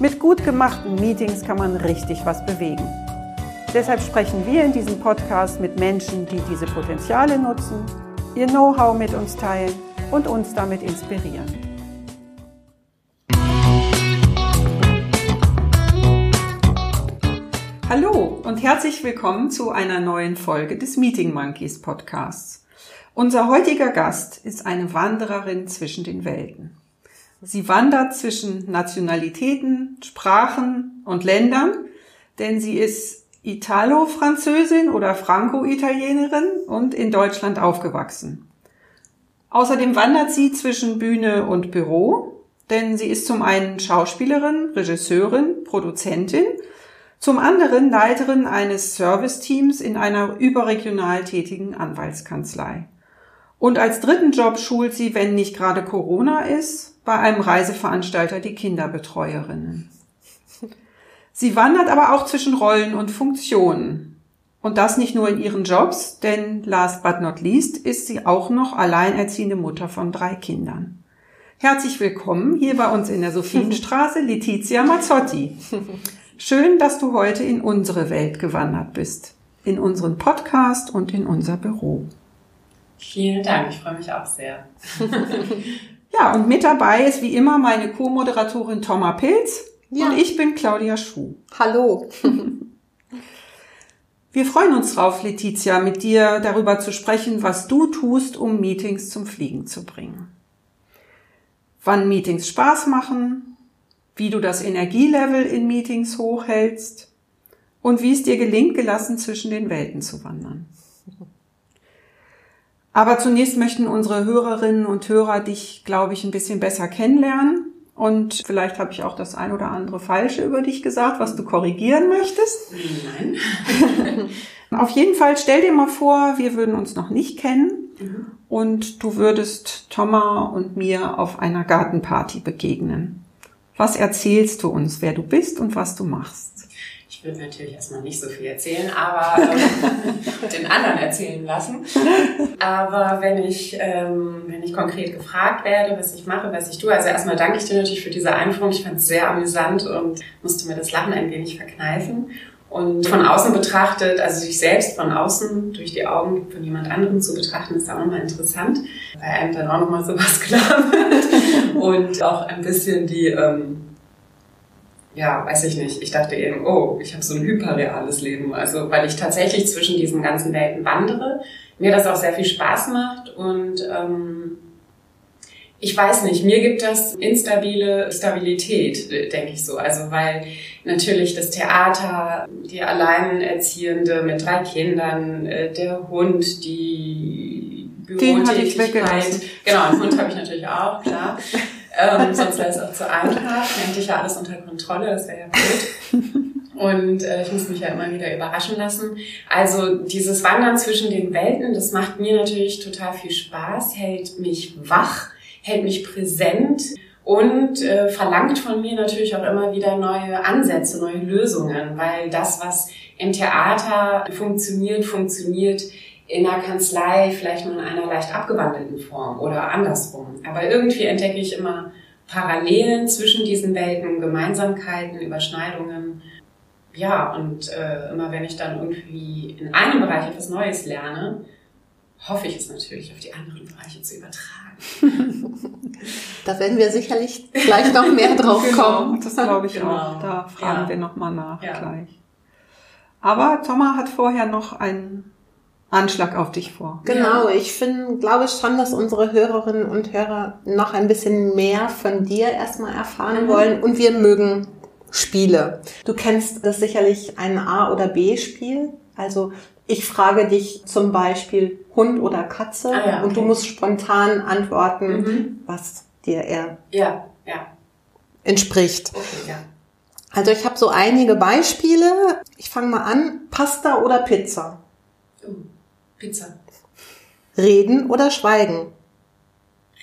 Mit gut gemachten Meetings kann man richtig was bewegen. Deshalb sprechen wir in diesem Podcast mit Menschen, die diese Potenziale nutzen, ihr Know-how mit uns teilen und uns damit inspirieren. Hallo und herzlich willkommen zu einer neuen Folge des Meeting Monkeys Podcasts. Unser heutiger Gast ist eine Wandererin zwischen den Welten. Sie wandert zwischen Nationalitäten, Sprachen und Ländern, denn sie ist Italo-Französin oder Franco-Italienerin und in Deutschland aufgewachsen. Außerdem wandert sie zwischen Bühne und Büro, denn sie ist zum einen Schauspielerin, Regisseurin, Produzentin, zum anderen Leiterin eines Serviceteams in einer überregional tätigen Anwaltskanzlei. Und als dritten Job schult sie, wenn nicht gerade Corona ist, bei einem Reiseveranstalter die Kinderbetreuerinnen. Sie wandert aber auch zwischen Rollen und Funktionen. Und das nicht nur in ihren Jobs, denn last but not least ist sie auch noch alleinerziehende Mutter von drei Kindern. Herzlich willkommen hier bei uns in der Sophienstraße, Letizia Mazzotti. Schön, dass du heute in unsere Welt gewandert bist, in unseren Podcast und in unser Büro. Vielen Dank, ich freue mich auch sehr. ja, und mit dabei ist wie immer meine Co-Moderatorin Thomas Pilz ja. und ich bin Claudia Schuh. Hallo. Wir freuen uns drauf, Letizia, mit dir darüber zu sprechen, was du tust, um Meetings zum Fliegen zu bringen. Wann Meetings Spaß machen, wie du das Energielevel in Meetings hochhältst und wie es dir gelingt, gelassen zwischen den Welten zu wandern. Aber zunächst möchten unsere Hörerinnen und Hörer dich, glaube ich, ein bisschen besser kennenlernen. Und vielleicht habe ich auch das ein oder andere Falsche über dich gesagt, was du korrigieren möchtest. Nein. Auf jeden Fall stell dir mal vor, wir würden uns noch nicht kennen mhm. und du würdest Thomas und mir auf einer Gartenparty begegnen. Was erzählst du uns, wer du bist und was du machst? Ich würde natürlich erstmal nicht so viel erzählen, aber ähm, den anderen erzählen lassen. Aber wenn ich, ähm, wenn ich konkret gefragt werde, was ich mache, was ich tue, also erstmal danke ich dir natürlich für diese Einführung. Ich fand es sehr amüsant und musste mir das Lachen ein wenig verkneifen. Und von außen betrachtet, also sich selbst von außen durch die Augen von jemand anderem zu betrachten, ist auch nochmal interessant, weil einem dann auch nochmal sowas klar wird und auch ein bisschen die ähm, ja, weiß ich nicht. Ich dachte eben, oh, ich habe so ein hyperreales Leben. Also weil ich tatsächlich zwischen diesen ganzen Welten wandere, mir das auch sehr viel Spaß macht und ähm, ich weiß nicht, mir gibt das instabile Stabilität, denke ich so. Also weil natürlich das Theater, die Alleinerziehende mit drei Kindern, äh, der Hund, die Bürotätigkeit. Genau, einen Hund habe ich natürlich auch, klar. Ähm, sonst wäre es auch zu einfach. Hätte ich ja alles unter Kontrolle, das wäre ja blöd. Und äh, ich muss mich ja immer wieder überraschen lassen. Also dieses Wandern zwischen den Welten, das macht mir natürlich total viel Spaß, hält mich wach, hält mich präsent und äh, verlangt von mir natürlich auch immer wieder neue Ansätze, neue Lösungen, weil das, was im Theater funktioniert, funktioniert in der Kanzlei vielleicht nur in einer leicht abgewandelten Form oder andersrum. Aber irgendwie entdecke ich immer Parallelen zwischen diesen Welten, Gemeinsamkeiten, Überschneidungen. Ja, und äh, immer wenn ich dann irgendwie in einem Bereich etwas Neues lerne, hoffe ich es natürlich auf die anderen Bereiche zu übertragen. da werden wir sicherlich gleich noch mehr drauf genau, kommen. Das glaube ich genau. auch. Da fragen ja. wir nochmal nach ja. gleich. Aber Thomas hat vorher noch einen Anschlag auf dich vor. Genau, ich finde, glaube ich schon, dass unsere Hörerinnen und Hörer noch ein bisschen mehr von dir erstmal erfahren mhm. wollen und wir mögen Spiele. Du kennst das sicherlich ein A- oder B-Spiel. Also ich frage dich zum Beispiel Hund oder Katze ah, ja, okay. und du musst spontan antworten, mhm. was dir eher ja, ja. entspricht. Okay, ja. Also ich habe so einige Beispiele. Ich fange mal an. Pasta oder Pizza? Oh, Pizza. Reden oder schweigen?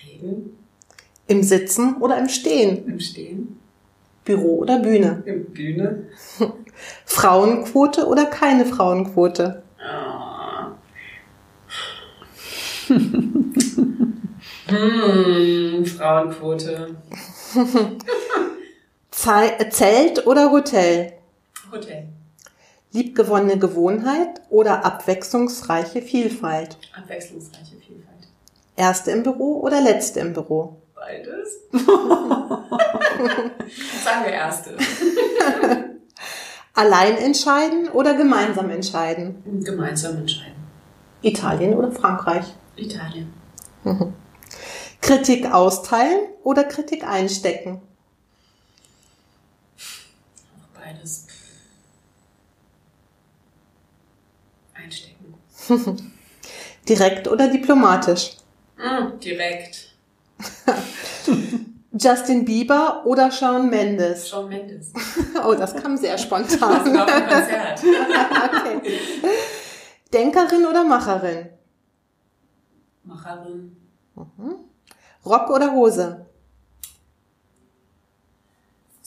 Reden. Im Sitzen oder im Stehen? Im Stehen. Büro oder Bühne? Im Bühne. Frauenquote oder keine Frauenquote? Ah. hm, Frauenquote. Zelt oder Hotel? Hotel. Liebgewonnene Gewohnheit oder abwechslungsreiche Vielfalt? Abwechslungsreiche Vielfalt. Erste im Büro oder letzte im Büro? Beides. Sagen wir erste. Allein entscheiden oder gemeinsam entscheiden? Gemeinsam entscheiden. Italien oder Frankreich? Italien. Kritik austeilen oder Kritik einstecken? Beides. Einstecken. Direkt oder diplomatisch? Mm, direkt. Justin Bieber oder Shawn Mendes? Shawn Mendes. Oh, das kam sehr Das spontan. war ein Konzert. okay. Denkerin oder Macherin? Macherin. Rock oder Hose?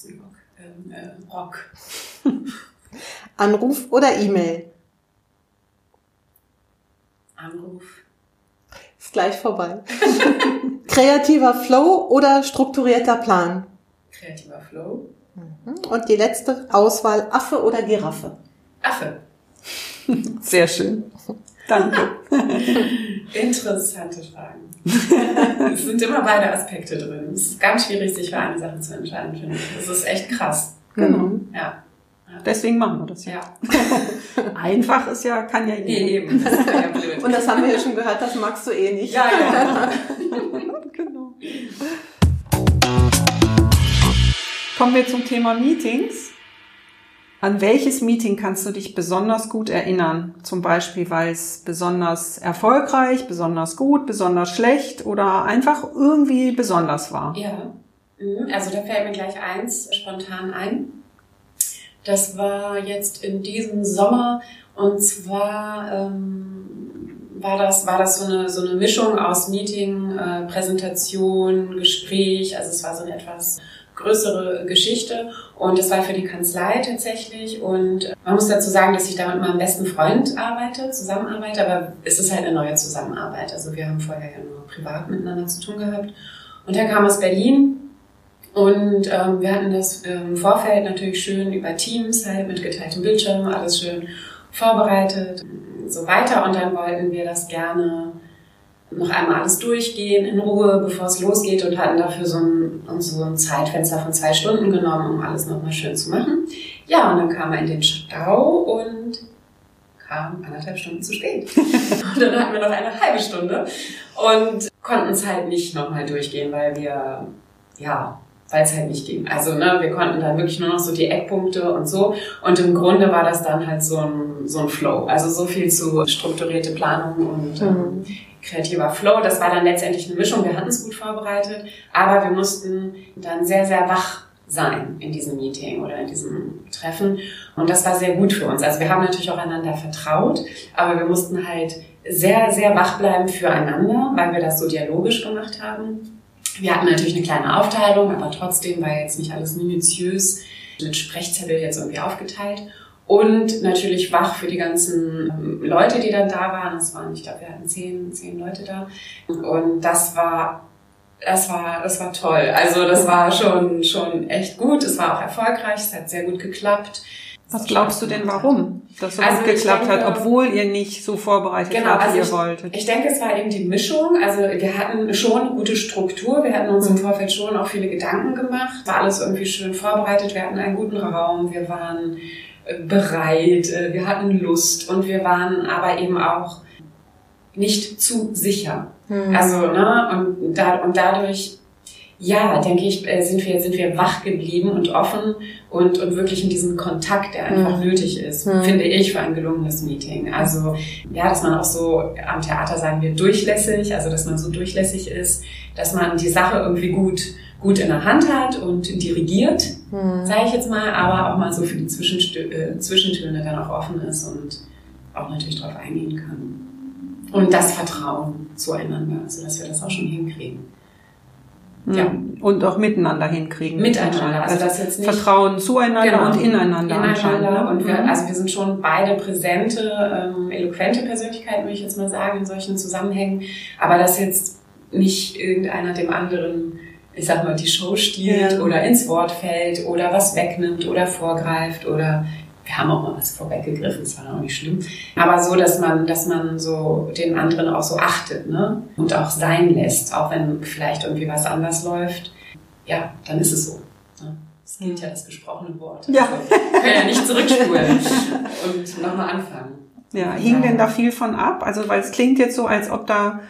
Rock. Ähm, äh, Rock. Anruf oder E-Mail? Anruf. Ist gleich vorbei. Kreativer Flow oder strukturierter Plan? Kreativer Flow. Und die letzte Auswahl Affe oder Giraffe? Affe. Sehr schön. Danke. Interessante Fragen. es sind immer beide Aspekte drin. Es ist ganz schwierig, sich für eine Sache zu entscheiden, finde ich. Das ist echt krass. Genau. Ja. Deswegen machen wir das ja. Ja. Einfach ist ja, kann ja Nee, jeder. eben. Das wäre ja blöd. Und das haben wir ja schon gehört, das magst du eh nicht. ja, ja. Genau. Kommen wir zum Thema Meetings. An welches Meeting kannst du dich besonders gut erinnern? Zum Beispiel, weil es besonders erfolgreich, besonders gut, besonders schlecht oder einfach irgendwie besonders war. Ja, Mhm, also da fällt mir gleich eins spontan ein. Das war jetzt in diesem Sommer. Und zwar ähm, war das war das so eine so eine Mischung aus Meeting, äh, Präsentation, Gespräch. Also es war so eine etwas größere Geschichte. Und das war für die Kanzlei tatsächlich. Und man muss dazu sagen, dass ich da mit meinem besten Freund arbeite, zusammenarbeite, aber es ist halt eine neue Zusammenarbeit. Also wir haben vorher ja nur privat miteinander zu tun gehabt. Und er kam aus Berlin und ähm, wir hatten das im Vorfeld natürlich schön über Teams, halt mit geteiltem Bildschirm, alles schön vorbereitet, so weiter. Und dann wollten wir das gerne noch einmal alles durchgehen in Ruhe, bevor es losgeht und hatten dafür so ein, uns so ein Zeitfenster von zwei Stunden genommen, um alles nochmal schön zu machen. Ja, und dann kam er in den Stau und kam anderthalb Stunden zu spät. und dann hatten wir noch eine halbe Stunde und konnten es halt nicht nochmal durchgehen, weil wir, ja, weil es halt nicht ging. Also ne, wir konnten dann wirklich nur noch so die Eckpunkte und so. Und im Grunde war das dann halt so ein, so ein Flow. Also so viel zu strukturierte Planung und ähm, kreativer Flow. Das war dann letztendlich eine Mischung. Wir hatten es gut vorbereitet, aber wir mussten dann sehr, sehr wach sein in diesem Meeting oder in diesem Treffen. Und das war sehr gut für uns. Also wir haben natürlich auch einander vertraut, aber wir mussten halt sehr, sehr wach bleiben füreinander, weil wir das so dialogisch gemacht haben. Wir hatten natürlich eine kleine Aufteilung, aber trotzdem war jetzt nicht alles minutiös mit Sprechzettel jetzt irgendwie aufgeteilt. Und natürlich wach für die ganzen ähm, Leute, die dann da waren. Das waren, ich glaube, wir hatten zehn, zehn Leute da. Und das war, das war, das war toll. Also das war schon, schon echt gut. Es war auch erfolgreich. Es hat sehr gut geklappt. Was glaubst du denn, warum das so Also gut geklappt denke- hat, obwohl ihr nicht so vorbereitet Genau, wart, wie also ihr wolltet? ich denke, es war eben die Mischung. Also wir hatten schon eine gute Struktur. Wir hatten uns im Vorfeld schon auch viele Gedanken gemacht. War alles irgendwie schön vorbereitet. Wir hatten einen guten Raum. Wir waren äh, bereit. äh, Wir hatten Lust und wir waren aber eben auch nicht zu sicher. Also, ne, und, da, und dadurch ja, denke ich, äh, sind wir, sind wir wach geblieben und offen und, und wirklich in diesem Kontakt, der einfach mhm. nötig ist, mhm. finde ich, für ein gelungenes Meeting. Also, ja, dass man auch so, am Theater sagen wir durchlässig, also, dass man so durchlässig ist, dass man die Sache irgendwie gut, gut in der Hand hat und dirigiert, mhm. sage ich jetzt mal, aber auch mal so für die Zwischenstö äh, Zwischentöne dann auch offen ist und auch natürlich darauf eingehen kann. Und das Vertrauen zueinander, also dass wir das auch schon hinkriegen. Ja. Und auch miteinander hinkriegen. Miteinander. Also, also das jetzt nicht Vertrauen zueinander genau. und ineinander. Ineinander. Ne? Und wir, mhm. also wir sind schon beide präsente, ähm, eloquente Persönlichkeiten, würde ich jetzt mal sagen, in solchen Zusammenhängen. Aber dass jetzt nicht irgendeiner dem anderen, ich sag mal, die Show stiehlt ja. oder ins Wort fällt oder was wegnimmt oder vorgreift oder wir haben auch mal was vorweggegriffen, das war auch nicht schlimm. Aber so, dass man, dass man so den anderen auch so achtet, ne? Und auch sein lässt, auch wenn vielleicht irgendwie was anders läuft. Ja, dann ist es so. Ne? Es gilt ja das gesprochene Wort. Ja. Also, können ja nicht zurückspulen und nochmal anfangen. Ja, hing denn da viel von ab? Also, weil es klingt jetzt so, als ob da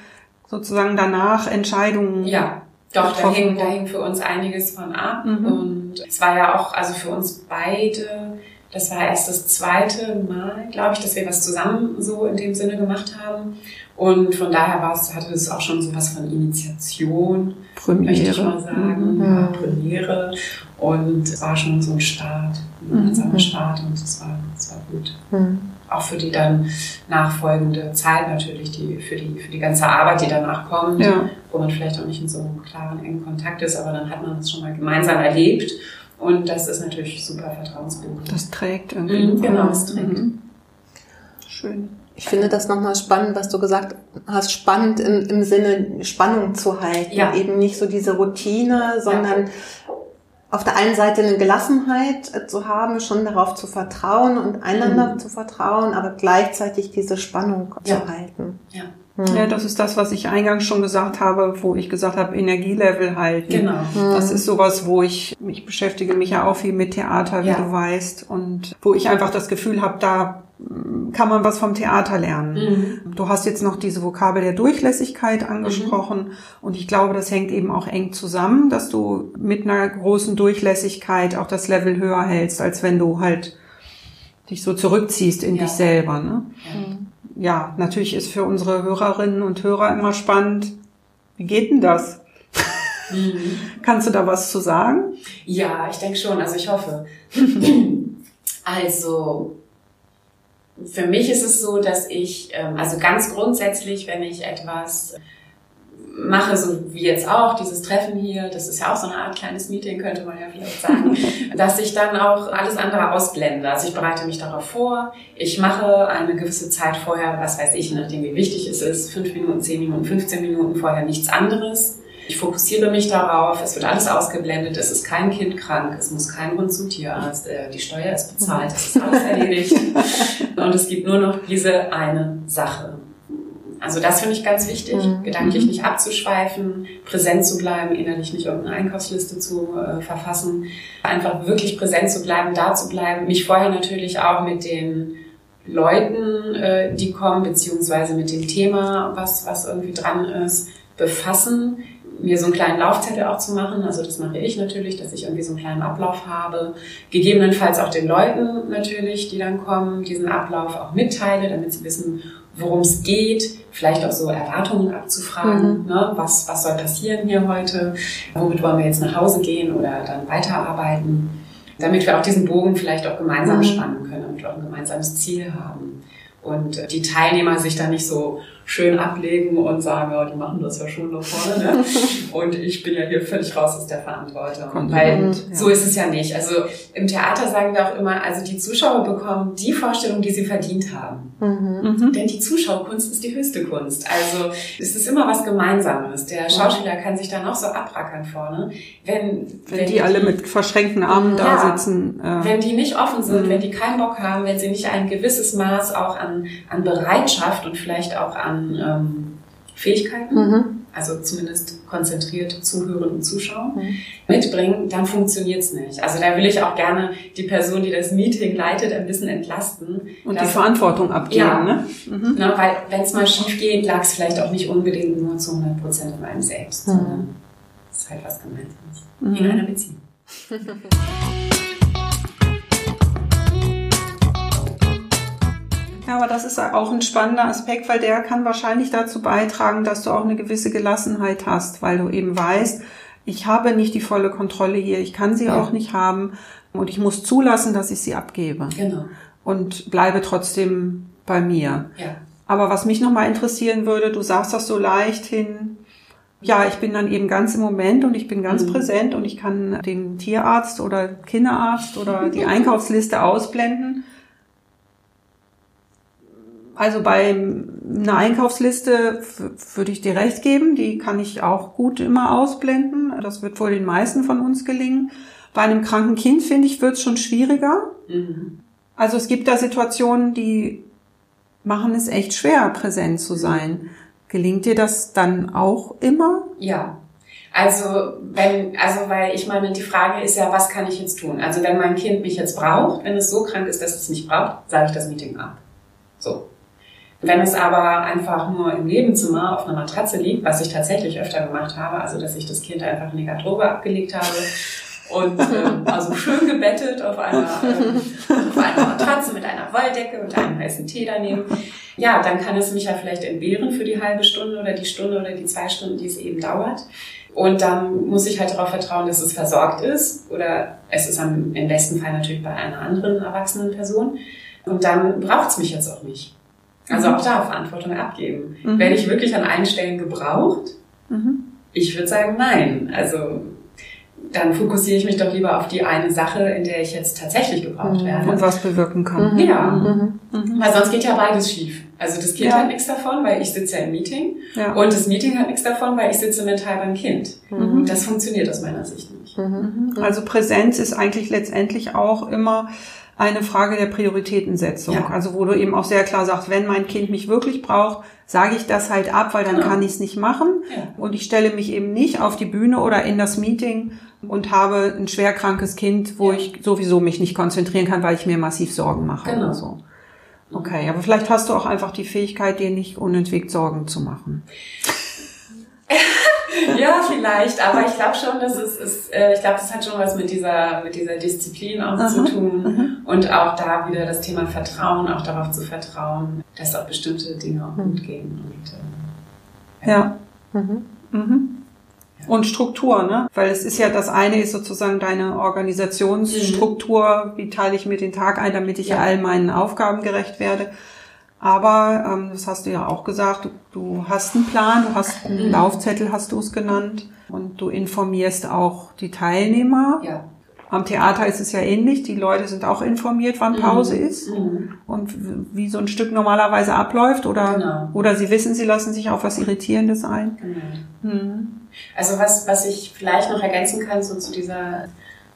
sozusagen danach Entscheidungen ja. Doch, da hing, da hing für uns einiges von ab. Mhm. Und es war ja auch, also für uns beide das war erst das zweite Mal, glaube ich, dass wir was zusammen so in dem Sinne gemacht haben. Und von daher war es, hatte es auch schon so was von Initiation, Premiere. möchte ich mal sagen. Mhm. Ja, Premiere. Und es war schon so ein Start, ein gemeinsamer mhm. Start und es war, es war gut. Mhm. Auch für die dann nachfolgende Zeit natürlich, die, für, die, für die ganze Arbeit, die danach kommt, ja. wo man vielleicht auch nicht in so einem klaren, engen Kontakt ist, aber dann hat man es schon mal gemeinsam erlebt und das ist natürlich super vertrauensbildend. Das trägt irgendwie. Mhm, genau, es trägt. Mhm. Schön. Ich finde das nochmal spannend, was du gesagt hast, spannend im, im Sinne Spannung zu halten. Ja. Eben nicht so diese Routine, sondern ja. auf der einen Seite eine Gelassenheit zu haben, schon darauf zu vertrauen und einander mhm. zu vertrauen, aber gleichzeitig diese Spannung ja. zu halten. Ja. Ja, das ist das, was ich eingangs schon gesagt habe, wo ich gesagt habe, Energielevel halten. Genau. Das ist sowas, wo ich, ich beschäftige mich ja auch viel mit Theater, wie ja. du weißt, und wo ich einfach das Gefühl habe, da mm, kann man was vom Theater lernen. Mhm. Du hast jetzt noch diese Vokabel der Durchlässigkeit angesprochen mhm. und ich glaube, das hängt eben auch eng zusammen, dass du mit einer großen Durchlässigkeit auch das Level höher hältst, als wenn du halt dich so zurückziehst in ja. dich selber. Ne? Ja. Mhm ja, natürlich ist für unsere Hörerinnen und Hörer immer spannend, wie geht denn das? Mhm. Kannst du da was zu sagen? Ja, ich denke schon, also ich hoffe. also, für mich ist es so, dass ich, ähm, also ganz grundsätzlich, wenn ich etwas mache, so wie jetzt auch, dieses Treffen hier, das ist ja auch so eine Art kleines Meeting, könnte man ja vielleicht sagen, dass ich dann auch alles andere ausblende. Also ich bereite mich darauf vor, ich mache eine gewisse Zeit vorher, was weiß ich, nachdem wie wichtig es ist, fünf Minuten, zehn Minuten, 15 Minuten vorher nichts anderes. Ich fokussiere mich darauf, es wird alles ausgeblendet, es ist kein Kind krank, es muss kein Hund zum Tierarzt, äh, die Steuer ist bezahlt, es ist alles erledigt. Und es gibt nur noch diese eine Sache. Also das finde ich ganz wichtig, mhm. gedanklich nicht abzuschweifen, präsent zu bleiben, innerlich nicht irgendeine Einkaufsliste zu äh, verfassen, einfach wirklich präsent zu bleiben, da zu bleiben, mich vorher natürlich auch mit den Leuten, äh, die kommen, beziehungsweise mit dem Thema, was, was irgendwie dran ist, befassen, mir so einen kleinen Laufzettel auch zu machen. Also das mache ich natürlich, dass ich irgendwie so einen kleinen Ablauf habe. Gegebenenfalls auch den Leuten natürlich, die dann kommen, diesen Ablauf auch mitteile, damit sie wissen, worum es geht, vielleicht auch so Erwartungen abzufragen, mhm. ne? was, was soll passieren hier heute, womit wollen wir jetzt nach Hause gehen oder dann weiterarbeiten, damit wir auch diesen Bogen vielleicht auch gemeinsam mhm. spannen können, wir auch ein gemeinsames Ziel haben und die Teilnehmer sich dann nicht so schön ablegen und sagen, ja, die machen das ja schon da vorne. Ne? und ich bin ja hier völlig raus aus der Verantwortung. Kommt Weil ja. so ist es ja nicht. Also im Theater sagen wir auch immer, also die Zuschauer bekommen die Vorstellung, die sie verdient haben. Mhm. mhm. Denn die Zuschauerkunst ist die höchste Kunst. Also es ist immer was Gemeinsames. Der Schauspieler kann sich da noch so abrackern vorne. Wenn, wenn, wenn die, die, alle mit verschränkten Armen ja, da sitzen. Äh, wenn die nicht offen sind, mhm. wenn die keinen Bock haben, wenn sie nicht ein gewisses Maß auch an, an Bereitschaft und vielleicht auch an ähm, Fähigkeiten, mhm. also zumindest konzentriert zuhören und zuschauen, mhm. mitbringen, dann funktioniert es nicht. Also da will ich auch gerne die Person, die das Meeting leitet, ein bisschen entlasten. Und die Verantwortung abgeben. Ja, ne? Mhm. Na, weil wenn es mal schief geht, lag es vielleicht auch nicht unbedingt nur zu 100 Prozent an einem selbst. Mhm. Das ist halt was Gemeinsames. Mhm. In einer Beziehung. Ja, aber das ist auch ein spannender Aspekt, weil der kann wahrscheinlich dazu beitragen, dass du auch eine gewisse Gelassenheit hast, weil du eben weißt, ich habe nicht die volle Kontrolle hier, ich kann sie ja. auch nicht haben und ich muss zulassen, dass ich sie abgebe. Genau. Und bleibe trotzdem bei mir. Ja. Aber was mich nochmal interessieren würde, du sagst das so leicht hin, ja, ich bin dann eben ganz im Moment und ich bin ganz mhm. präsent und ich kann den Tierarzt oder Kinderarzt oder die Einkaufsliste ausblenden. Also bei einer Einkaufsliste würde ich dir recht geben, die kann ich auch gut immer ausblenden. Das wird wohl den meisten von uns gelingen. Bei einem kranken Kind, finde ich, wird es schon schwieriger. Mhm. Also es gibt da Situationen, die machen es echt schwer, präsent zu sein. Gelingt dir das dann auch immer? Ja. Also, wenn, also, weil ich meine, die Frage ist ja, was kann ich jetzt tun? Also, wenn mein Kind mich jetzt braucht, wenn es so krank ist, dass es mich braucht, sage ich das Meeting ab. So. Wenn es aber einfach nur im Nebenzimmer auf einer Matratze liegt, was ich tatsächlich öfter gemacht habe, also dass ich das Kind einfach in die Garderobe abgelegt habe und ähm, also schön gebettet auf einer, ähm, auf einer Matratze mit einer Wolldecke und einem heißen Tee daneben, ja, dann kann es mich ja vielleicht entbehren für die halbe Stunde oder die Stunde oder die zwei Stunden, die es eben dauert. Und dann muss ich halt darauf vertrauen, dass es versorgt ist oder es ist am, im besten Fall natürlich bei einer anderen erwachsenen Person. Und dann braucht es mich jetzt auch nicht. Also auch da Verantwortung abgeben. Mhm. Werde ich wirklich an allen Stellen gebraucht? Mhm. Ich würde sagen, nein. Also dann fokussiere ich mich doch lieber auf die eine Sache, in der ich jetzt tatsächlich gebraucht mhm. werde. Und was bewirken kann. Mhm. Ja. Mhm. mhm. Weil sonst geht ja beides schief. Also das Kind ja. hat nichts davon, weil ich sitze ja im Meeting. Ja. Und das Meeting hat nichts davon, weil ich sitze mental beim Kind. Mhm. Das funktioniert aus meiner Sicht nicht. Mhm. Also Präsenz ist eigentlich letztendlich auch immer eine Frage der Prioritätensetzung. Ja. Also wo du eben auch sehr klar sagst, wenn mein Kind mich wirklich braucht, sage ich das halt ab, weil dann genau. kann ich es nicht machen. Ja. Und ich stelle mich eben nicht auf die Bühne oder in das Meeting und habe ein schwerkrankes Kind, wo ja. ich sowieso mich nicht konzentrieren kann, weil ich mir massiv Sorgen mache genau. oder so. Okay, aber vielleicht hast du auch einfach die Fähigkeit, dir nicht unentwegt Sorgen zu machen. ja, vielleicht, aber ich glaube schon, dass es ist, äh, ich glaube, das hat schon was mit dieser, mit dieser Disziplin auch Aha. zu tun mhm. und auch da wieder das Thema Vertrauen, auch darauf zu vertrauen, dass auch bestimmte Dinge auch gut gehen und, äh, ja. ja. Mhm. Mhm. Und Struktur, ne? Weil es ist ja das eine ist sozusagen deine Organisationsstruktur, wie teile ich mir den Tag ein, damit ich ja. all meinen Aufgaben gerecht werde. Aber ähm, das hast du ja auch gesagt, du, du hast einen Plan, du hast einen mhm. Laufzettel, hast du es genannt, und du informierst auch die Teilnehmer. Ja. Am Theater ist es ja ähnlich, die Leute sind auch informiert, wann mhm. Pause mhm. ist mhm. und wie so ein Stück normalerweise abläuft oder, genau. oder sie wissen, sie lassen sich auf was Irritierendes ein. Genau. Mhm. Also was, was ich vielleicht noch ergänzen kann so zu, dieser,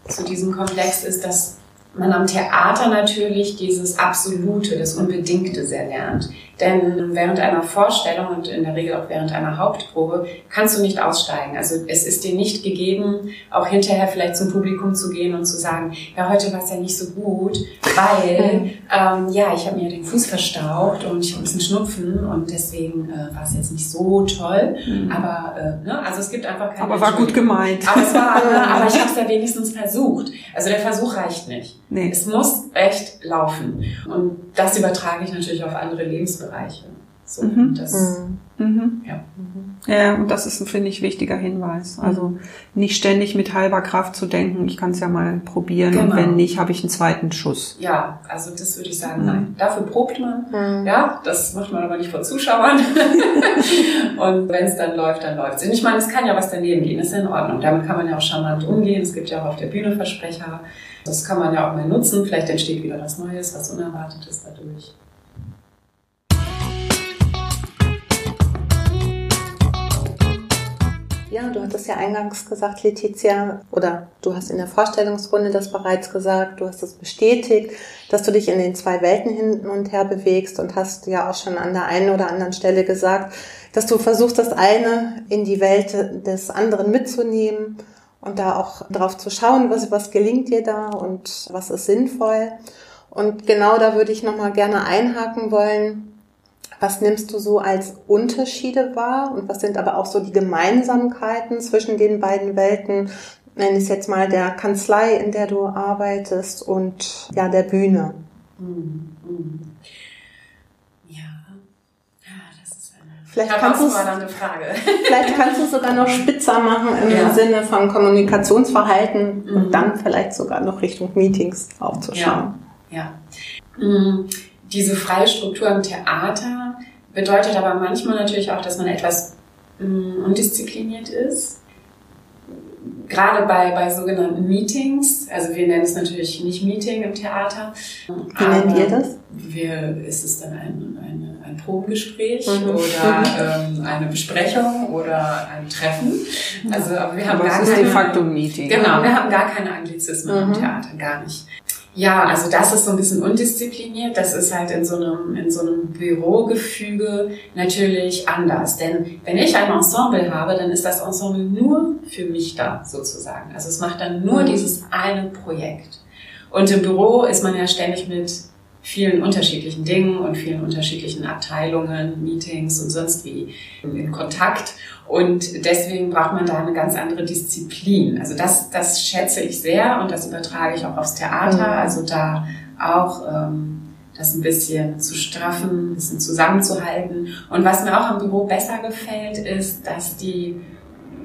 zu diesem Komplex ist, dass man am Theater natürlich dieses Absolute, das Unbedingte sehr lernt. Denn während einer Vorstellung und in der Regel auch während einer Hauptprobe kannst du nicht aussteigen. Also es ist dir nicht gegeben, auch hinterher vielleicht zum Publikum zu gehen und zu sagen, ja, heute war es ja nicht so gut, weil ähm, ja, ich habe mir den Fuß verstaucht und ich habe ein bisschen Schnupfen und deswegen äh, war es jetzt nicht so toll. Mhm. Aber äh, ne, also es gibt einfach keine. Aber war gut gemeint. Aber es war, ne, aber ich habe es ja wenigstens versucht. Also der Versuch reicht nicht. Nee. Es muss echt laufen. Und das übertrage ich natürlich auf andere Lebensbereiche. So, mhm. das, mhm. mhm. Ja. ja, und das ist ein, finde ich, wichtiger Hinweis. Also mhm. nicht ständig mit halber Kraft zu denken, ich kann es ja mal probieren genau. und wenn nicht, habe ich einen zweiten Schuss. Ja, also das würde ich sagen, nein. Dafür probt man. Mhm. Ja, das macht man aber nicht vor Zuschauern. und wenn es dann läuft, dann läuft es. Und ich meine, es kann ja was daneben gehen, ist ja in Ordnung. Damit kann man ja auch charmant umgehen. Es gibt ja auch auf der Bühne Versprecher. Das kann man ja auch mal nutzen. Vielleicht entsteht wieder was Neues, was Unerwartetes dadurch. Ja, du hattest ja eingangs gesagt, Letizia, oder du hast in der Vorstellungsrunde das bereits gesagt, du hast es bestätigt, dass du dich in den zwei Welten hin und her bewegst und hast ja auch schon an der einen oder anderen Stelle gesagt, dass du versuchst, das eine in die Welt des anderen mitzunehmen und da auch drauf zu schauen, was, was gelingt dir da und was ist sinnvoll. Und genau da würde ich nochmal gerne einhaken wollen, Was nimmst du so als Unterschiede wahr und was sind aber auch so die Gemeinsamkeiten zwischen den beiden Welten? Nenn es jetzt mal der Kanzlei, in der du arbeitest und ja, der Bühne. Ja. das ist eine vielleicht kannst Frage. vielleicht kannst du es sogar noch spitzer machen im ja. Sinne von Kommunikationsverhalten mhm. und dann vielleicht sogar noch Richtung Meetings aufzuschauen. Ja. ja. Mhm. Diese freie Struktur im Theater bedeutet aber manchmal natürlich auch, dass man etwas mm, undiszipliniert ist gerade bei, bei sogenannten Meetings, also wir nennen es natürlich nicht Meeting im Theater. Wie nennt ihr das? Wir, ist es dann ein, eine, ein Probengespräch mhm. oder ähm, eine Besprechung oder ein Treffen? Also aber wir haben aber gar es ist keine, de facto ein Meeting. Genau, wir haben gar keine Anglizismen mhm. im Theater, gar nicht. Ja, also das ist so ein bisschen undiszipliniert. Das ist halt in so einem, in so einem Bürogefüge natürlich anders. Denn wenn ich ein Ensemble habe, dann ist das Ensemble nur für mich da, sozusagen. Also es macht dann nur mhm. dieses eine Projekt. Und im Büro ist man ja ständig mit vielen unterschiedlichen Dingen und vielen unterschiedlichen Abteilungen, Meetings und sonst wie in Kontakt. Und deswegen braucht man da eine ganz andere Disziplin. Also das, das schätze ich sehr und das übertrage ich auch aufs Theater. Mhm. Also da auch ähm, das ein bisschen zu straffen, ein bisschen zusammenzuhalten. Und was mir auch am Büro besser gefällt, ist, dass die,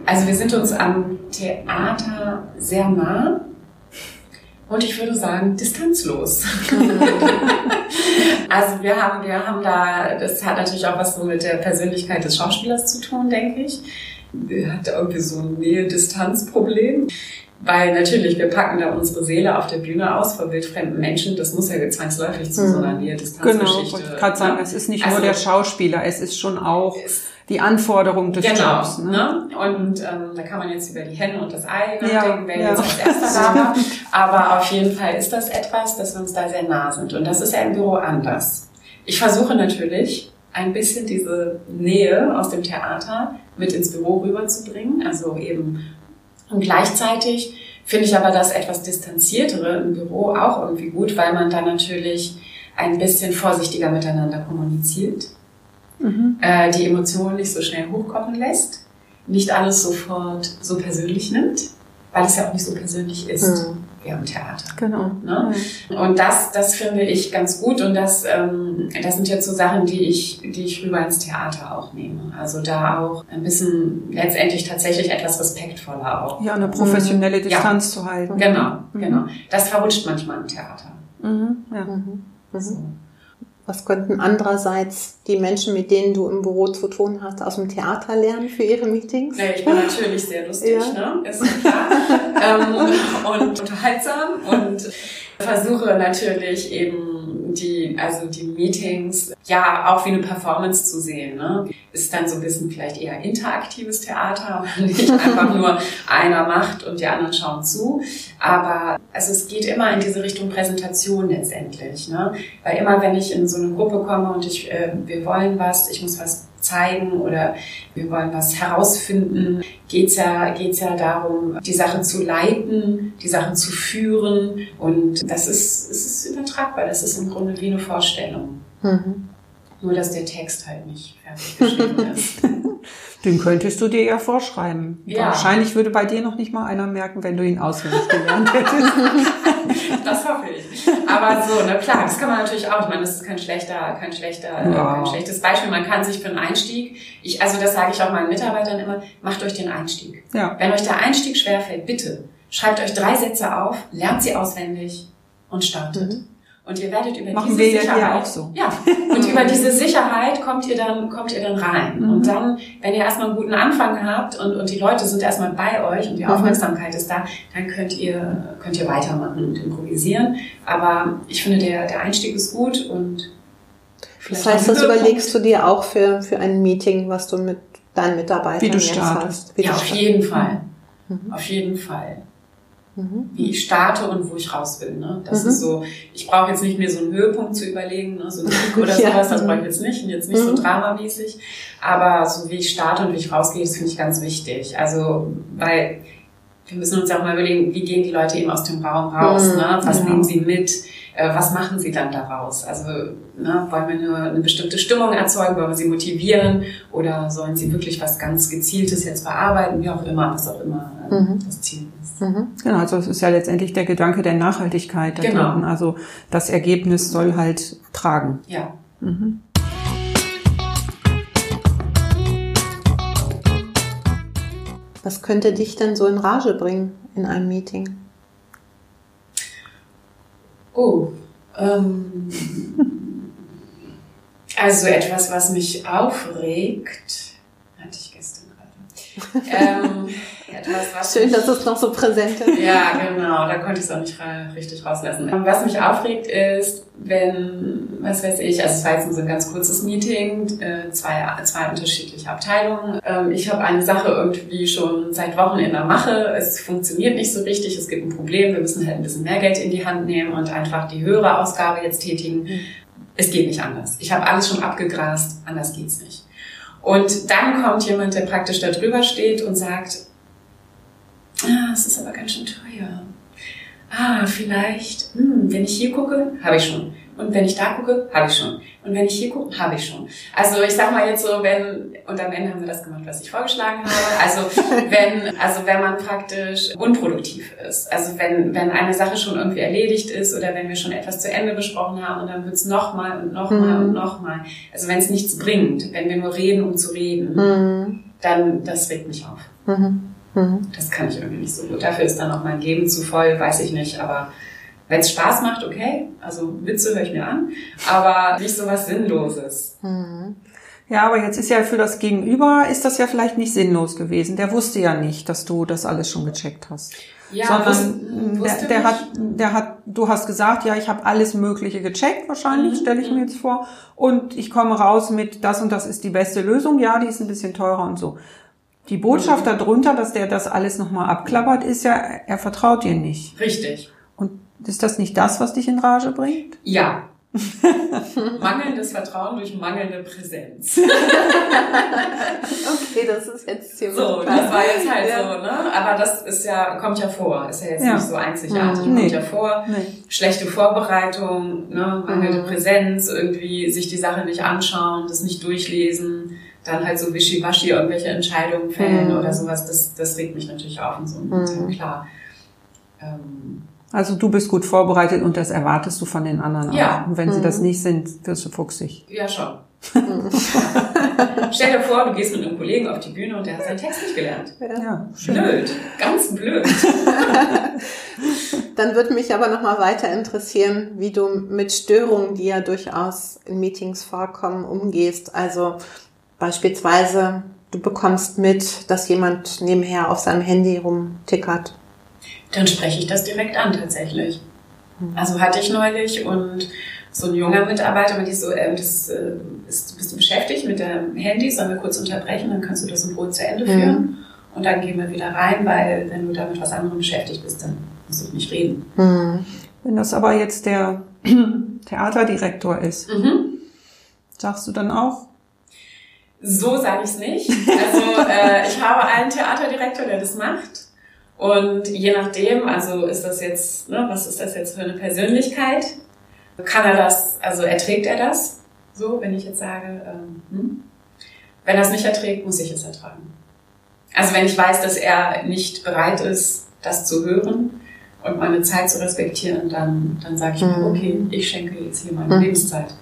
also wir sind uns am Theater sehr nah und ich würde sagen, distanzlos. also wir haben, wir haben da, das hat natürlich auch was so mit der Persönlichkeit des Schauspielers zu tun, denke ich. Er hat irgendwie so ein Nähe-Distanz-Problem. Weil natürlich, wir packen da unsere Seele auf der Bühne aus vor wildfremden Menschen. Das muss ja zwangsläufig zu so einer hm. Nähe-Distanz-Geschichte. Genau, ich gerade sagen, es ist nicht also, nur der Schauspieler, es ist schon auch die Anforderung des genau, Jobs. Ne? ne? Und ähm, da kann man jetzt über die Henne und das Ei nachdenken, ja, wer ja. jetzt als erster da war. Aber auf jeden Fall ist das etwas, dass wir uns da sehr nah sind. Und das ist ja im Büro anders. Ich versuche natürlich, ein bisschen diese Nähe aus dem Theater mit ins Büro rüberzubringen. Also eben und gleichzeitig finde ich aber das etwas distanziertere im Büro auch irgendwie gut, weil man da natürlich ein bisschen vorsichtiger miteinander kommuniziert mhm. äh, die Emotionen nicht so schnell hochkommen lässt, nicht alles sofort so persönlich nimmt, weil es ja auch nicht so persönlich ist. Mhm. Wie am Theater. Genau. Ne? Mhm. Und das, das finde ich ganz gut und das, ähm, das sind jetzt so Sachen, die ich, die ich rüber ins Theater auch nehme. Also da auch ein bisschen letztendlich tatsächlich etwas respektvoller auch. Ja, eine professionelle Distanz ja. zu halten. Genau, mhm. genau. Das verrutscht manchmal im Theater. Mhm. Ja. Mhm. So. Was könnten andererseits die Menschen, mit denen du im Büro zu tun hast, aus dem Theater lernen für ihre Meetings? Naja, ich bin natürlich sehr lustig, ja. ne? Ist klar. ähm, und unterhaltsam und versuche natürlich eben die, also die Meetings, ja, auch wie eine Performance zu sehen. Ne? Ist dann so ein bisschen vielleicht eher interaktives Theater nicht einfach nur einer macht und die anderen schauen zu. Aber also es geht immer in diese Richtung Präsentation letztendlich. Ne? Weil immer, wenn ich in so eine Gruppe komme und ich, äh, wir wollen was, ich muss was zeigen oder wir wollen was herausfinden, geht's ja, geht's ja darum, die Sache zu leiten, die Sache zu führen. Und das ist, es ist übertragbar. Das ist im Grunde wie eine Vorstellung. Mhm. Nur, dass der Text halt nicht fertig geschrieben ist. Den könntest du dir ja vorschreiben. Ja. Wahrscheinlich würde bei dir noch nicht mal einer merken, wenn du ihn auswendig gelernt hättest. das hoffe ich. Aber so, na klar, das kann man natürlich auch. Ich meine, das ist kein schlechter, kein schlechter, ja. kein schlechtes Beispiel. Man kann sich für einen Einstieg, ich, also das sage ich auch meinen Mitarbeitern immer, macht euch den Einstieg. Ja. Wenn euch der Einstieg schwerfällt, bitte schreibt euch drei Sätze auf, lernt sie auswendig und startet. Mhm. Und ihr werdet über Machen diese wir Sicherheit, ja auch so. Ja, und über diese Sicherheit kommt ihr dann, kommt ihr dann rein. Mhm. Und dann, wenn ihr erstmal einen guten Anfang habt und, und die Leute sind erstmal bei euch und die mhm. Aufmerksamkeit ist da, dann könnt ihr, könnt ihr weitermachen und improvisieren. Aber ich finde, der, der Einstieg ist gut und das heißt, das überlegst du dir auch für, für ein Meeting, was du mit deinen Mitarbeitern Wie du startest. Wie ja, auf jeden Fall. Mhm. Auf jeden Fall mhm. wie ich starte und wo ich raus will. Ne? Das mhm. ist so, ich brauche jetzt nicht mehr so einen Höhepunkt zu überlegen, ne? so ein Krieg oder ja. sowas, das brauche ich jetzt nicht und jetzt nicht mhm. so dramamäßig. Aber so wie ich starte und wie ich rausgehe, das finde ich ganz wichtig. Also, weil wir müssen uns auch mal überlegen, wie gehen die Leute eben aus dem Raum raus, mhm. ne? was ja. nehmen sie mit, äh, was machen sie dann daraus? Also ne, wollen wir nur eine bestimmte Stimmung erzeugen, wollen wir sie motivieren oder sollen sie wirklich was ganz Gezieltes jetzt bearbeiten, wie auch immer, was auch immer äh, mhm. das Ziel ist. Mhm. Genau, also es ist ja letztendlich der Gedanke der Nachhaltigkeit. Da genau. Drin. Also das Ergebnis soll halt tragen. Ja. Mhm. Was könnte dich denn so in Rage bringen in einem Meeting? Oh, ähm, also etwas, was mich aufregt, hatte ich gestern gerade. ähm, etwas, was Schön, dass es noch so präsent ist. Ja, genau, da konnte ich es auch nicht richtig rauslassen. Was mich aufregt ist, wenn, was weiß ich, also es war jetzt so ein ganz kurzes Meeting, äh, zwei, zwei unterschiedliche Abteilungen. Ähm, ich habe eine Sache irgendwie schon seit Wochen in der Mache, es funktioniert nicht so richtig, es gibt ein Problem, wir müssen halt ein bisschen mehr Geld in die Hand nehmen und einfach die höhere Ausgabe jetzt tätigen. Mhm. Es geht nicht anders. Ich habe alles schon abgegrast, anders geht's nicht. Und dann kommt jemand, der praktisch da drüber steht und sagt, ah, es ist aber ganz schön teuer. Ah, vielleicht, hm, wenn ich hier gucke, habe ich schon. Und wenn ich da gucke, habe ich schon. Und wenn ich hier gucke, habe ich schon. Also ich sag mal jetzt so, wenn, und am Ende haben wir das gemacht, was ich vorgeschlagen habe. Also wenn, also wenn man praktisch unproduktiv ist. Also wenn, wenn eine Sache schon irgendwie erledigt ist oder wenn wir schon etwas zu Ende besprochen haben und dann wird's nochmal und nochmal mhm. und nochmal. Also wenn es nichts bringt, wenn wir nur reden, um zu reden, mhm. dann das regt mich auf. Mhm. Mhm. Das kann ich irgendwie nicht so gut. Dafür ist dann auch mein Leben zu voll, weiß ich nicht. Aber wenn es Spaß macht, okay. Also Witze höre ich mir an, aber nicht so was Sinnloses. Mhm. Ja, aber jetzt ist ja für das Gegenüber, ist das ja vielleicht nicht sinnlos gewesen. Der wusste ja nicht, dass du das alles schon gecheckt hast. Ja, Sondern der, der hat, der hat, du hast gesagt, ja, ich habe alles Mögliche gecheckt, wahrscheinlich, mhm. stelle ich mir mhm. jetzt vor. Und ich komme raus mit, das und das ist die beste Lösung. Ja, die ist ein bisschen teurer und so. Die Botschaft mhm. darunter, dass der das alles nochmal abklappert, ist ja, er vertraut dir nicht. Richtig. Und ist das nicht das, was dich in Rage bringt? Ja. Mangelndes Vertrauen durch mangelnde Präsenz. okay, das ist jetzt ziemlich So, das war jetzt halt ja. so, ne? Aber das ist ja, kommt ja vor. Ist ja jetzt ja. nicht so einzigartig. Mhm. Kommt nee. ja vor. Nee. Schlechte Vorbereitung, ne? mangelnde mhm. Präsenz, irgendwie sich die Sache nicht anschauen, das nicht durchlesen dann halt so wischiwaschi irgendwelche Entscheidungen fällen mhm. oder sowas, das, das regt mich natürlich auf und so, mhm. klar. Ähm, also du bist gut vorbereitet und das erwartest du von den anderen ja. auch. Und wenn mhm. sie das nicht sind, wirst du fuchsig. Ja, schon. Stell dir vor, du gehst mit einem Kollegen auf die Bühne und der hat seinen Text nicht gelernt. Ja, blöd, ganz blöd. Dann würde mich aber nochmal weiter interessieren, wie du mit Störungen, die ja durchaus in Meetings vorkommen, umgehst. Also Beispielsweise, du bekommst mit, dass jemand nebenher auf seinem Handy rumtickert. Dann spreche ich das direkt an tatsächlich. Hm. Also hatte ich neulich und so ein junger Mitarbeiter, mit die so, äh, das, äh, ist, bist du beschäftigt mit dem Handy, sollen wir kurz unterbrechen, dann kannst du das in Ruhe zu Ende führen. Mhm. Und dann gehen wir wieder rein, weil wenn du damit was anderem beschäftigt bist, dann musst du nicht reden. Mhm. Wenn das aber jetzt der Theaterdirektor ist, mhm. sagst du dann auch, so sage ich es nicht. Also äh, ich habe einen Theaterdirektor, der das macht. Und je nachdem, also ist das jetzt, ne, was ist das jetzt für eine Persönlichkeit? Kann er das, also erträgt er das? So, wenn ich jetzt sage, ähm, hm? wenn er es nicht erträgt, muss ich es ertragen. Also wenn ich weiß, dass er nicht bereit ist, das zu hören und meine Zeit zu respektieren, dann, dann sage ich mir, mhm. okay, ich schenke jetzt hier meine mhm. Lebenszeit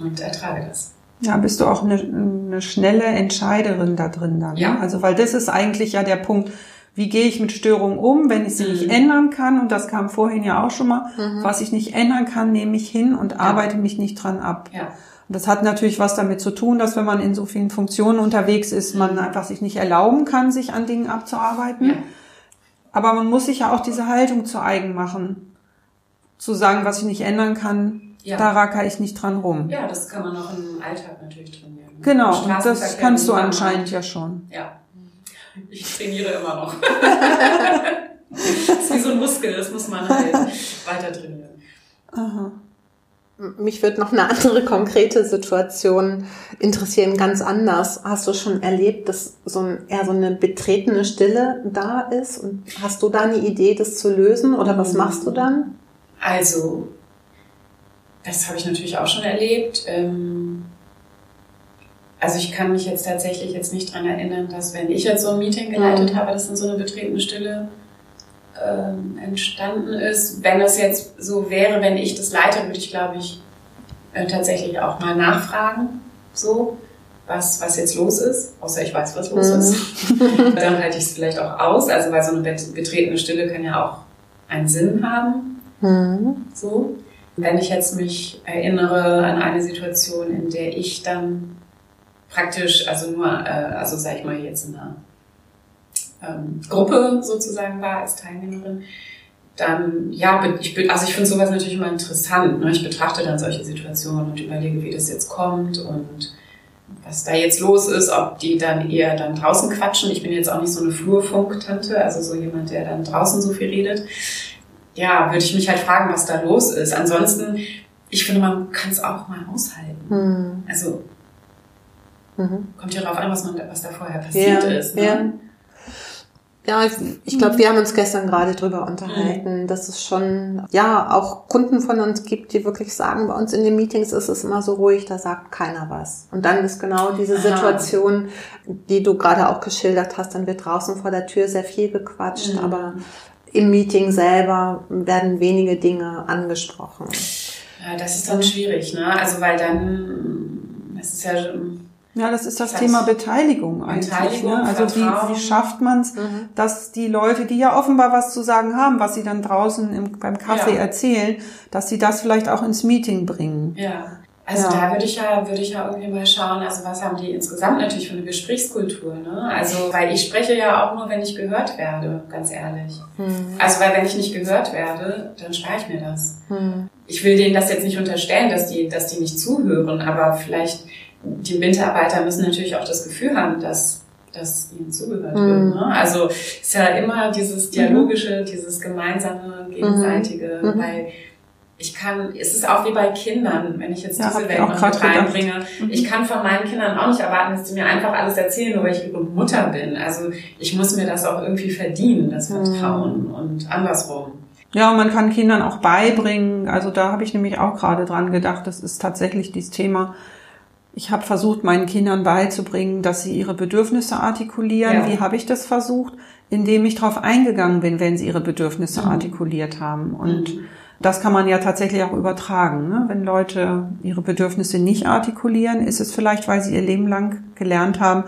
und ertrage das. Ja, bist du auch eine, eine schnelle Entscheiderin da drin dann. Ne? Ja. Also, weil das ist eigentlich ja der Punkt, wie gehe ich mit Störungen um, wenn ich sie mhm. nicht ändern kann, und das kam vorhin ja auch schon mal, mhm. was ich nicht ändern kann, nehme ich hin und ja. arbeite mich nicht dran ab. Ja. Und das hat natürlich was damit zu tun, dass wenn man in so vielen Funktionen unterwegs ist, man mhm. einfach sich nicht erlauben kann, sich an Dingen abzuarbeiten. Ja. Aber man muss sich ja auch diese Haltung zu eigen machen. Zu sagen, was ich nicht ändern kann, ja. Da racker ich nicht dran rum. Ja, das kann man auch im Alltag natürlich trainieren. Genau, und das kannst du anscheinend ja schon. Ja. Ich trainiere immer noch. das ist wie so ein Muskel, das muss man halt weiter trainieren. Aha. Mich würde noch eine andere konkrete Situation interessieren, ganz anders. Hast du schon erlebt, dass so ein, eher so eine betretene Stille da ist? Und hast du da eine Idee, das zu lösen? Oder was machst du dann? Also, das habe ich natürlich auch schon erlebt. Ähm, also ich kann mich jetzt tatsächlich jetzt nicht dran erinnern, dass wenn ich jetzt so ein Meeting geleitet mhm. habe, dass dann so eine betretene Stille ähm, entstanden ist. Wenn das jetzt so wäre, wenn ich das leite, würde ich, glaube ich, äh, tatsächlich auch mal nachfragen, so, was, was jetzt los ist, außer ich weiß, was los mhm. ist. Dann halte ich es vielleicht auch aus, also weil so eine betretene Stille kann ja auch einen Sinn haben. Mhm. So. Wenn ich jetzt mich erinnere an eine Situation, in der ich dann praktisch, also nur, äh, also sag ich mal jetzt in einer ähm, Gruppe sozusagen war als Teilnehmerin, dann, ja, ich, also ich finde sowas natürlich immer interessant. Ne? Ich betrachte dann solche Situationen und überlege, wie das jetzt kommt und was da jetzt los ist, ob die dann eher dann draußen quatschen. Ich bin jetzt auch nicht so eine Flurfunktante, also so jemand, der dann draußen so viel redet. Ja, würde ich mich halt fragen, was da los ist. Ansonsten, ich finde, man kann es auch mal aushalten. Hm. Also mhm. kommt ja darauf an, was, man, was da vorher passiert ja, ist. Ne? Ja. Ja, ich glaube, wir haben uns gestern gerade drüber unterhalten, mhm. dass es schon, ja, auch Kunden von uns gibt, die wirklich sagen, bei uns in den Meetings ist es immer so ruhig, da sagt keiner was. Und dann ist genau diese Situation, die du gerade auch geschildert hast, dann wird draußen vor der Tür sehr viel gequatscht, mhm. aber im Meeting selber werden wenige Dinge angesprochen. Ja, das ist dann schwierig, ne? Also, weil dann, das ist ja, ja, das ist das, das Thema Beteiligung eigentlich. Beteiligung, ne? Also wie, wie schafft man es, mhm. dass die Leute, die ja offenbar was zu sagen haben, was sie dann draußen im, beim Kaffee ja. erzählen, dass sie das vielleicht auch ins Meeting bringen. Ja. Also ja. da würde ich ja, würde ich ja irgendwie mal schauen, also was haben die insgesamt natürlich für eine Gesprächskultur, ne? Also, weil ich spreche ja auch nur, wenn ich gehört werde, ganz ehrlich. Mhm. Also, weil wenn ich nicht gehört werde, dann spare ich mir das. Mhm. Ich will denen das jetzt nicht unterstellen, dass die, dass die nicht zuhören, aber vielleicht die Mitarbeiter müssen natürlich auch das Gefühl haben, dass dass ihnen zugehört mhm. wird. Ne? Also ist ja immer dieses dialogische, mhm. dieses gemeinsame, gegenseitige, mhm. weil ich kann, es ist auch wie bei Kindern, wenn ich jetzt ja, diese Welt noch mit reinbringe. Mhm. Ich kann von meinen Kindern auch nicht erwarten, dass sie mir einfach alles erzählen, nur weil ich ihre Mutter bin. Also ich muss mir das auch irgendwie verdienen, das mhm. Vertrauen und andersrum. Ja, und man kann Kindern auch beibringen. Also da habe ich nämlich auch gerade dran gedacht, das ist tatsächlich dieses Thema, ich habe versucht, meinen Kindern beizubringen, dass sie ihre Bedürfnisse artikulieren. Ja. Wie habe ich das versucht? Indem ich darauf eingegangen bin, wenn sie ihre Bedürfnisse mhm. artikuliert haben. Und mhm. das kann man ja tatsächlich auch übertragen. Ne? Wenn Leute ihre Bedürfnisse nicht artikulieren, ist es vielleicht, weil sie ihr Leben lang gelernt haben,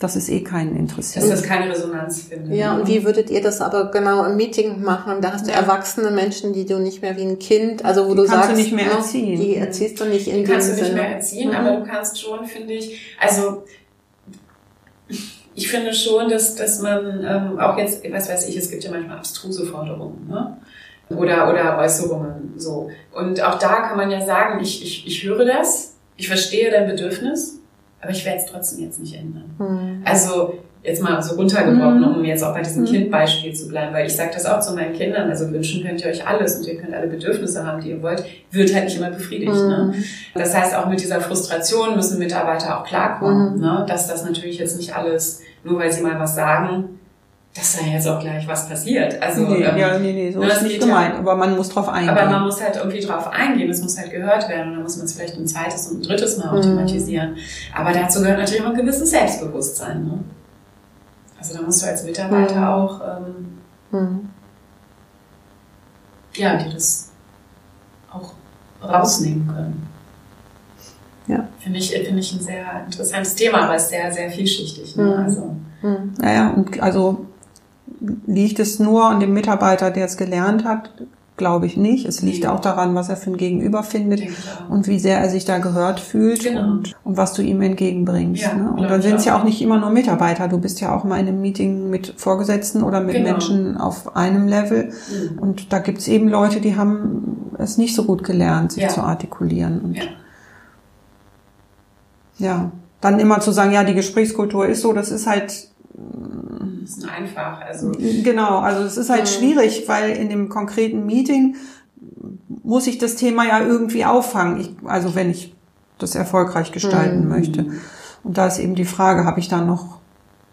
dass es eh keinen interessiert. Dass das keine Resonanz findet. Ja, und wie würdet ihr das aber genau im Meeting machen? Da hast du ja. erwachsene Menschen, die du nicht mehr wie ein Kind, also wo die du kannst sagst, du nicht mehr ne, erziehen. die erziehst du nicht in die kannst du nicht mehr erziehen, mhm. aber du kannst schon, finde ich, also ich finde schon, dass, dass man ähm, auch jetzt, was weiß ich, es gibt ja manchmal abstruse Forderungen, ne? Oder, oder Äußerungen, so. Und auch da kann man ja sagen, ich, ich, ich höre das, ich verstehe dein Bedürfnis, aber ich werde es trotzdem jetzt nicht ändern. Mhm. Also jetzt mal so runtergebrochen, mhm. um jetzt auch bei diesem mhm. Kindbeispiel zu bleiben, weil ich sage das auch zu meinen Kindern, also wünschen könnt ihr euch alles und ihr könnt alle Bedürfnisse haben, die ihr wollt, wird halt nicht immer befriedigt. Ne? Mhm. Das heißt, auch mit dieser Frustration müssen Mitarbeiter auch klarkommen, mhm. ne? dass das natürlich jetzt nicht alles, nur weil sie mal was sagen, dass da jetzt auch gleich was passiert. Also, nee, ähm, ja, nee, nee, so ne, ist nicht gemeint, aber man muss drauf eingehen. Aber man muss halt irgendwie drauf eingehen, es muss halt gehört werden und dann muss man es vielleicht ein zweites und ein drittes Mal automatisieren. Mhm. Aber dazu gehört natürlich auch ein gewisses Selbstbewusstsein. Ne? Also da musst du als Mitarbeiter mhm. auch ähm, mhm. ja, dir das auch rausnehmen können. Ja. Finde ich, finde ich ein sehr interessantes Thema, aber es ist sehr, sehr vielschichtig. Ne? Mhm. Also, Naja, und also Liegt es nur an dem Mitarbeiter, der es gelernt hat? Glaube ich nicht. Es liegt auch daran, was er für ein Gegenüber findet und wie sehr er sich da gehört fühlt genau. und, und, was du ihm entgegenbringst. Ja, ne? Und dann sind es ja auch nicht immer nur Mitarbeiter. Du bist ja auch mal in einem Meeting mit Vorgesetzten oder mit genau. Menschen auf einem Level. Mhm. Und da gibt es eben Leute, die haben es nicht so gut gelernt, sich ja. zu artikulieren. Und ja. dann immer zu sagen, ja, die Gesprächskultur ist so, das ist halt bisschen einfach. Also genau, also es ist halt mhm. schwierig, weil in dem konkreten Meeting muss ich das Thema ja irgendwie auffangen. Ich, also wenn ich das erfolgreich gestalten mhm. möchte. Und da ist eben die Frage, habe ich da noch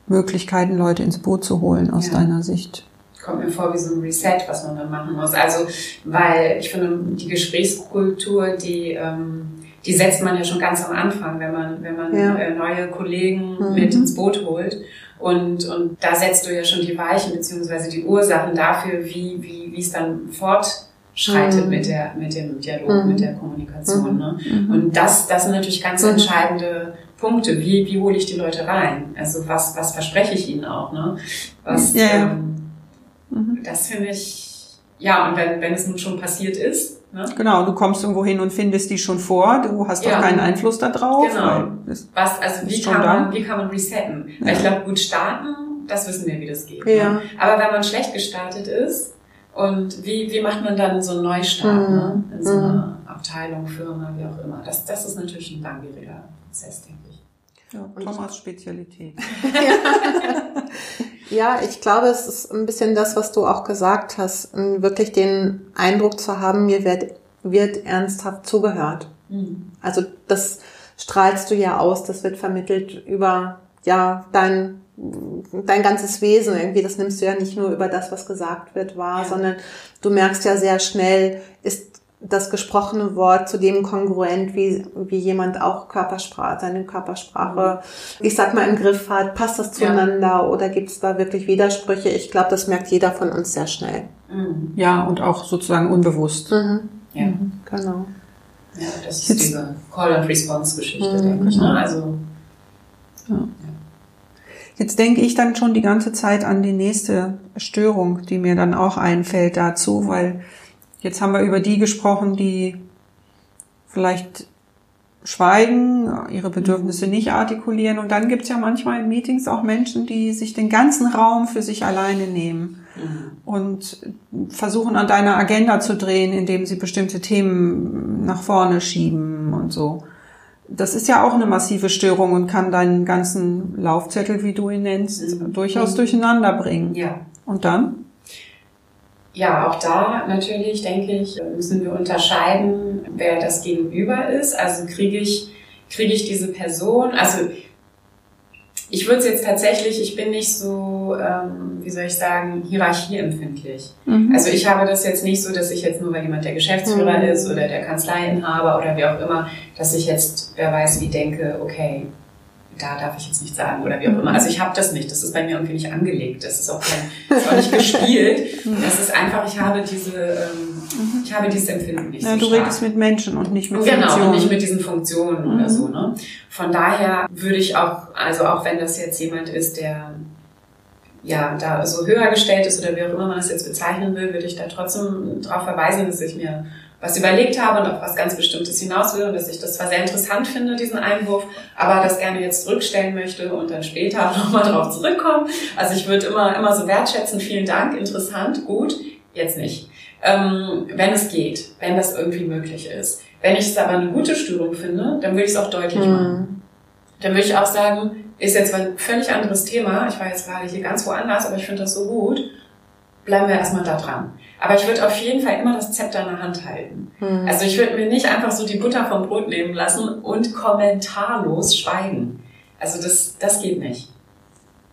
Möglichkeiten, Leute ins Boot zu holen aus ja. deiner Sicht? Kommt mir vor wie so ein Reset, was man dann machen muss. Also, weil ich finde, die Gesprächskultur, die, ähm, die setzt man ja schon ganz am Anfang, wenn man, wenn man ja. äh, neue Kollegen mhm. mit ins Boot holt. Und, und da setzt du ja schon die Weichen beziehungsweise die Ursachen dafür, wie, wie, wie es dann fortschreitet mhm. mit, der, mit dem Dialog, mhm. mit der Kommunikation. Mhm. Ne? Mhm. Und das, das sind natürlich ganz mhm. entscheidende Punkte. Wie, wie hole ich die Leute rein? Also was, was verspreche ich ihnen auch? Ne? Was, ja. ähm. Das finde ich, ja, und wenn, wenn es nun schon passiert ist. Ne? Genau, du kommst irgendwo hin und findest die schon vor, du hast doch ja. keinen Einfluss darauf. Genau. Was, also wie kann, man, wie kann man resetten? Ja. Weil ich glaube, gut starten, das wissen wir, wie das geht. Ja. Ne? Aber wenn man schlecht gestartet ist, und wie, wie macht man dann so einen Neustart mhm. ne? in so einer mhm. Abteilung, Firma, wie auch immer? Das, das ist natürlich ein langwieriger Prozess, denke ich. Ja, Thomas Spezialität. ja, ich glaube, es ist ein bisschen das, was du auch gesagt hast, wirklich den Eindruck zu haben, mir wird, wird ernsthaft zugehört. Mhm. Also das strahlst du ja aus, das wird vermittelt über ja dein dein ganzes Wesen irgendwie, das nimmst du ja nicht nur über das, was gesagt wird, wahr, ja. sondern du merkst ja sehr schnell, ist das gesprochene Wort zu dem kongruent, wie, wie jemand auch Körpersprache, seine Körpersprache, ich sag mal, im Griff hat. Passt das zueinander ja. oder gibt es da wirklich Widersprüche? Ich glaube, das merkt jeder von uns sehr schnell. Mhm. Ja, und auch sozusagen unbewusst. Mhm. Ja, mhm. genau. Ja, das ist Jetzt, diese Call-and-Response-Geschichte, mhm. denke ich. Ne? Also, ja. Jetzt denke ich dann schon die ganze Zeit an die nächste Störung, die mir dann auch einfällt dazu, weil Jetzt haben wir über die gesprochen, die vielleicht schweigen, ihre Bedürfnisse mhm. nicht artikulieren. Und dann gibt es ja manchmal in Meetings auch Menschen, die sich den ganzen Raum für sich alleine nehmen mhm. und versuchen an deiner Agenda zu drehen, indem sie bestimmte Themen nach vorne schieben und so. Das ist ja auch eine massive Störung und kann deinen ganzen Laufzettel, wie du ihn nennst, mhm. durchaus durcheinander bringen. Ja. Und dann? Ja, auch da natürlich, denke ich, müssen wir unterscheiden, wer das Gegenüber ist. Also kriege ich, kriege ich diese Person, also ich würde es jetzt tatsächlich, ich bin nicht so, ähm, wie soll ich sagen, hierarchieempfindlich. Mhm. Also ich habe das jetzt nicht so, dass ich jetzt nur, weil jemand der Geschäftsführer mhm. ist oder der Kanzleiinhaber oder wie auch immer, dass ich jetzt, wer weiß wie, denke, okay, da darf ich jetzt nicht sagen oder wie auch immer. Also ich habe das nicht. Das ist bei mir irgendwie nicht angelegt. Das ist auch, kein, das ist auch nicht gespielt. Das ist einfach, ich habe diese, ähm, ich habe dieses Empfinden nicht. Ja, so du stark. redest mit Menschen und nicht mit genau, Funktionen. Genau, und nicht mit diesen Funktionen mhm. oder so. Ne? Von daher würde ich auch, also auch wenn das jetzt jemand ist, der ja da so höher gestellt ist oder wie auch immer man das jetzt bezeichnen will, würde ich da trotzdem darauf verweisen, dass ich mir was überlegt habe und auf was ganz Bestimmtes hinaus will und dass ich das zwar sehr interessant finde, diesen Einwurf, aber das gerne jetzt zurückstellen möchte und dann später nochmal drauf zurückkommen. Also ich würde immer, immer so wertschätzen, vielen Dank, interessant, gut, jetzt nicht. Ähm, wenn es geht, wenn das irgendwie möglich ist. Wenn ich es aber eine gute Störung finde, dann würde ich es auch deutlich mhm. machen. Dann würde ich auch sagen, ist jetzt ein völlig anderes Thema. Ich war jetzt gerade hier ganz woanders, aber ich finde das so gut. Bleiben wir erstmal da dran. Aber ich würde auf jeden Fall immer das Zepter in der Hand halten. Mhm. Also ich würde mir nicht einfach so die Butter vom Brot nehmen lassen und kommentarlos schweigen. Also das, das geht nicht.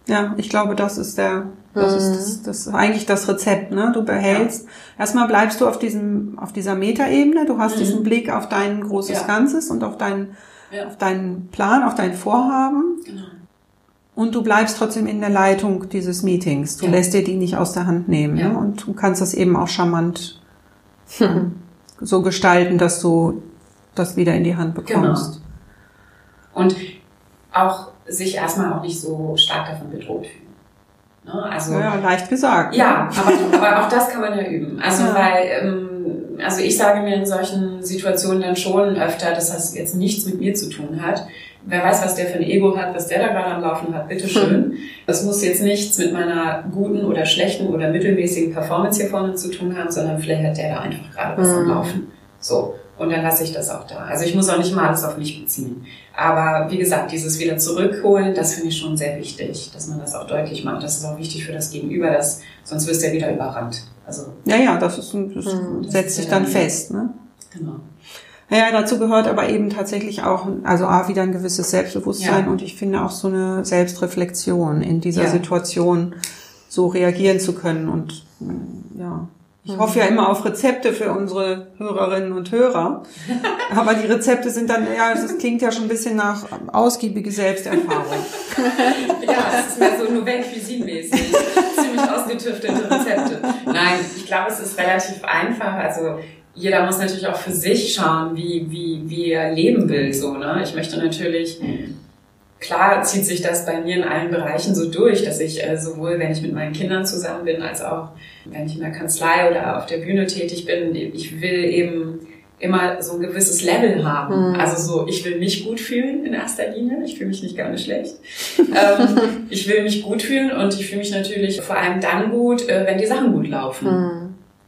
Ja, ich glaube, das ist der, das mhm. ist das, das ist eigentlich das Rezept, ne? Du behältst, ja. erstmal bleibst du auf diesem, auf dieser Metaebene, du hast mhm. diesen Blick auf dein großes ja. Ganzes und auf deinen, ja. auf deinen Plan, auf dein Vorhaben. Genau. Und du bleibst trotzdem in der Leitung dieses Meetings. Du ja. lässt dir die nicht aus der Hand nehmen. Ja. Ne? Und du kannst das eben auch charmant hm. so gestalten, dass du das wieder in die Hand bekommst. Genau. Und auch sich erstmal auch nicht so stark davon bedroht fühlen. Ne? Also, ja, leicht gesagt. Ja, aber, aber auch das kann man ja üben. Also ja. weil, ähm, also ich sage mir in solchen Situationen dann schon öfter, dass das jetzt nichts mit mir zu tun hat, wer weiß, was der für ein Ego hat, was der da gerade am Laufen hat, bitteschön. Das muss jetzt nichts mit meiner guten oder schlechten oder mittelmäßigen Performance hier vorne zu tun haben, sondern vielleicht hat der da einfach gerade was am hm. Laufen. So. Und dann lasse ich das auch da. Also ich muss auch nicht mal alles auf mich beziehen. Aber wie gesagt, dieses wieder zurückholen, das finde ich schon sehr wichtig, dass man das auch deutlich macht. Das ist auch wichtig für das Gegenüber, dass, sonst wirst du ja wieder überrannt. Also, ja, ja, das, ist, das hm, setzt sich dann fest. Ne? Genau. Ja, dazu gehört aber eben tatsächlich auch, also A, wieder ein gewisses Selbstbewusstsein ja. und ich finde auch so eine Selbstreflexion in dieser ja. Situation so reagieren zu können und ja. Ich hoffe ja immer auf Rezepte für unsere Hörerinnen und Hörer. Aber die Rezepte sind dann, ja, das klingt ja schon ein bisschen nach ausgiebige Selbsterfahrung. ja, es ist mehr so Nouvelle Cuisine-mäßig. Ziemlich ausgetüftete Rezepte. Nein, ich glaube, es ist relativ einfach. Also, jeder muss natürlich auch für sich schauen, wie, wie, wie er leben will, so, ne? Ich möchte natürlich, klar zieht sich das bei mir in allen Bereichen so durch, dass ich äh, sowohl, wenn ich mit meinen Kindern zusammen bin, als auch, wenn ich in der Kanzlei oder auf der Bühne tätig bin, ich will eben immer so ein gewisses Level haben. Mhm. Also so, ich will mich gut fühlen in erster Linie. Ich fühle mich nicht gar nicht schlecht. ähm, ich will mich gut fühlen und ich fühle mich natürlich vor allem dann gut, äh, wenn die Sachen gut laufen. Mhm.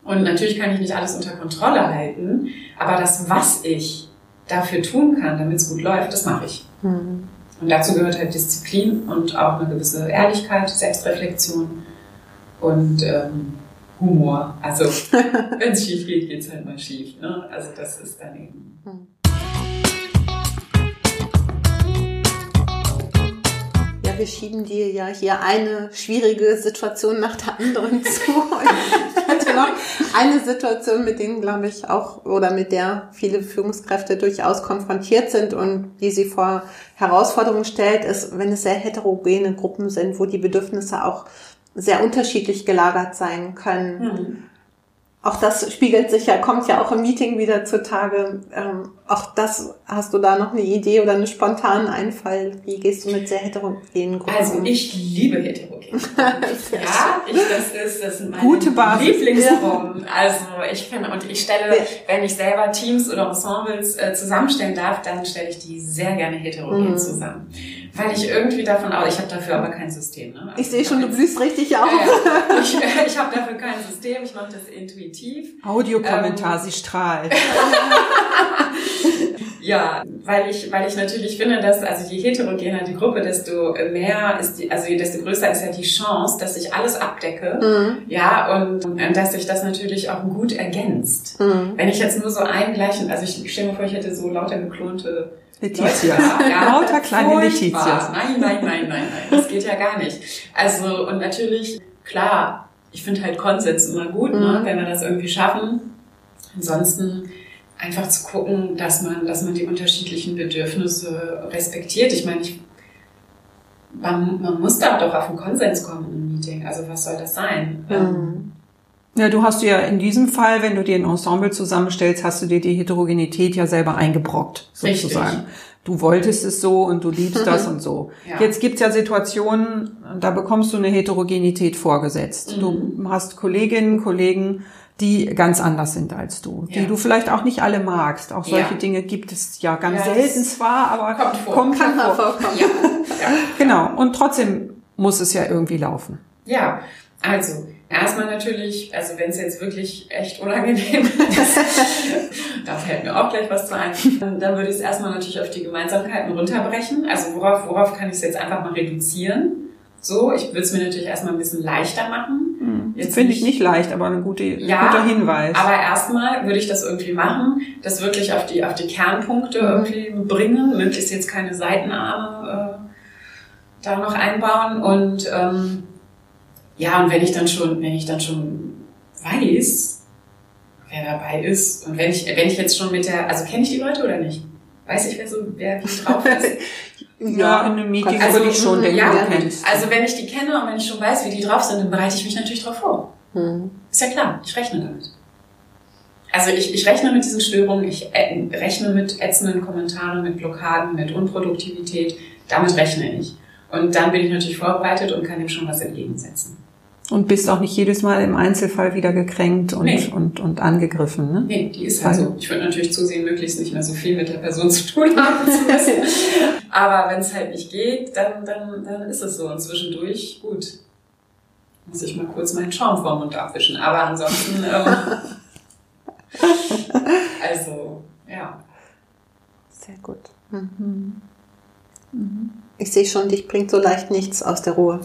Und natürlich kann ich nicht alles unter Kontrolle halten, aber das, was ich dafür tun kann, damit es gut läuft, das mache ich. Mhm. Und dazu gehört halt Disziplin und auch eine gewisse Ehrlichkeit, Selbstreflexion und ähm, Humor. Also wenn es schief geht, geht es halt mal schief. Ne? Also das ist dann eben. Mhm. wir schieben dir ja hier eine schwierige Situation nach der anderen zu. noch eine Situation, mit denen, glaube ich, auch oder mit der viele Führungskräfte durchaus konfrontiert sind und die sie vor Herausforderungen stellt, ist, wenn es sehr heterogene Gruppen sind, wo die Bedürfnisse auch sehr unterschiedlich gelagert sein können. Mhm. Auch das spiegelt sich ja, kommt ja auch im Meeting wieder zutage. Ähm, auch das, hast du da noch eine Idee oder einen spontanen Einfall? Wie gehst du mit sehr heterogenen Gruppen Also ich liebe heterogen Ja, ich, das ist, das sind meine Gute Basis. Lieblingsgruppen. Also ich finde, und ich stelle, wenn ich selber Teams oder Ensembles äh, zusammenstellen darf, dann stelle ich die sehr gerne heterogen mhm. zusammen weil ich irgendwie davon aus, ich habe dafür aber kein System. Ne? Also ich sehe schon, du blühst richtig auf. Ja, ich ich habe dafür kein System, ich mache das intuitiv. Audiokommentar, ähm, sie strahlt. ja, weil ich, weil ich natürlich finde, dass also je heterogener die Gruppe, desto mehr ist die, also desto größer ist ja die Chance, dass ich alles abdecke. Mhm. Ja, und, und dass sich das natürlich auch gut ergänzt. Mhm. Wenn ich jetzt nur so einen gleichen, also ich, ich stelle mir vor, ich hätte so lauter geklonte Letizia. Ja, Lauter kleine Letizia. Nein, nein, nein, nein, nein. Das geht ja gar nicht. Also, und natürlich, klar, ich finde halt Konsens immer gut, ne, mhm. ne, wenn wir das irgendwie schaffen. Ansonsten einfach zu gucken, dass man, dass man die unterschiedlichen Bedürfnisse respektiert. Ich meine, ich, man, man muss da doch auf einen Konsens kommen im Meeting. Also was soll das sein? Mhm. Ja, du hast ja in diesem Fall, wenn du dir ein Ensemble zusammenstellst, hast du dir die Heterogenität ja selber eingebrockt, sozusagen. Richtig. Du wolltest es so und du liebst das und so. Ja. Jetzt gibt's ja Situationen, da bekommst du eine Heterogenität vorgesetzt. Mhm. Du hast Kolleginnen, Kollegen, die ganz anders sind als du, die ja. du vielleicht auch nicht alle magst. Auch solche ja. Dinge gibt es ja ganz selten zwar, aber kommt vor. Kommt Kann vor. vorkommen. Ja. genau. Und trotzdem muss es ja irgendwie laufen. Ja, also Erstmal natürlich, also wenn es jetzt wirklich echt unangenehm ist, da fällt mir auch gleich was zu ein, dann würde ich es erstmal natürlich auf die Gemeinsamkeiten runterbrechen. Also worauf, worauf kann ich es jetzt einfach mal reduzieren? So, ich würde es mir natürlich erstmal ein bisschen leichter machen. Hm. Jetzt finde ich nicht leicht, aber ein guter, ja, guter Hinweis. Aber erstmal würde ich das irgendwie machen, das wirklich auf die, auf die Kernpunkte mhm. irgendwie bringen, möglichst jetzt keine Seitenarme äh, da noch einbauen und ähm, ja, und wenn ich dann schon, wenn ich dann schon weiß, wer dabei ist und wenn ich, wenn ich jetzt schon mit der, also kenne ich die Leute oder nicht? Weiß ich, wer so, wer wie drauf ist? ja, in einem Meeting also, würde ich schon denken, ja, du kennst. Also wenn ich die kenne und wenn ich schon weiß, wie die drauf sind, dann bereite ich mich natürlich drauf vor. Hm. Ist ja klar, ich rechne damit. Also ich, ich rechne mit diesen Störungen, ich äh, rechne mit ätzenden Kommentaren, mit Blockaden, mit Unproduktivität. Damit rechne ich. Und dann bin ich natürlich vorbereitet und kann dem schon was entgegensetzen. Und bist auch nicht jedes Mal im Einzelfall wieder gekränkt und, nee. und, und angegriffen, ne? Nee, die ist halt so. Ich würde natürlich zusehen, möglichst nicht mehr so viel mit der Person zu tun haben zu müssen. Aber wenn es halt nicht geht, dann, dann, dann ist es so. Und zwischendurch, gut, muss ich mal kurz meinen Schaum vorm Mund abwischen. Aber ansonsten, ähm, also, Ja. Sehr gut. Mhm. Mhm. Ich sehe schon, dich bringt so leicht nichts aus der Ruhe.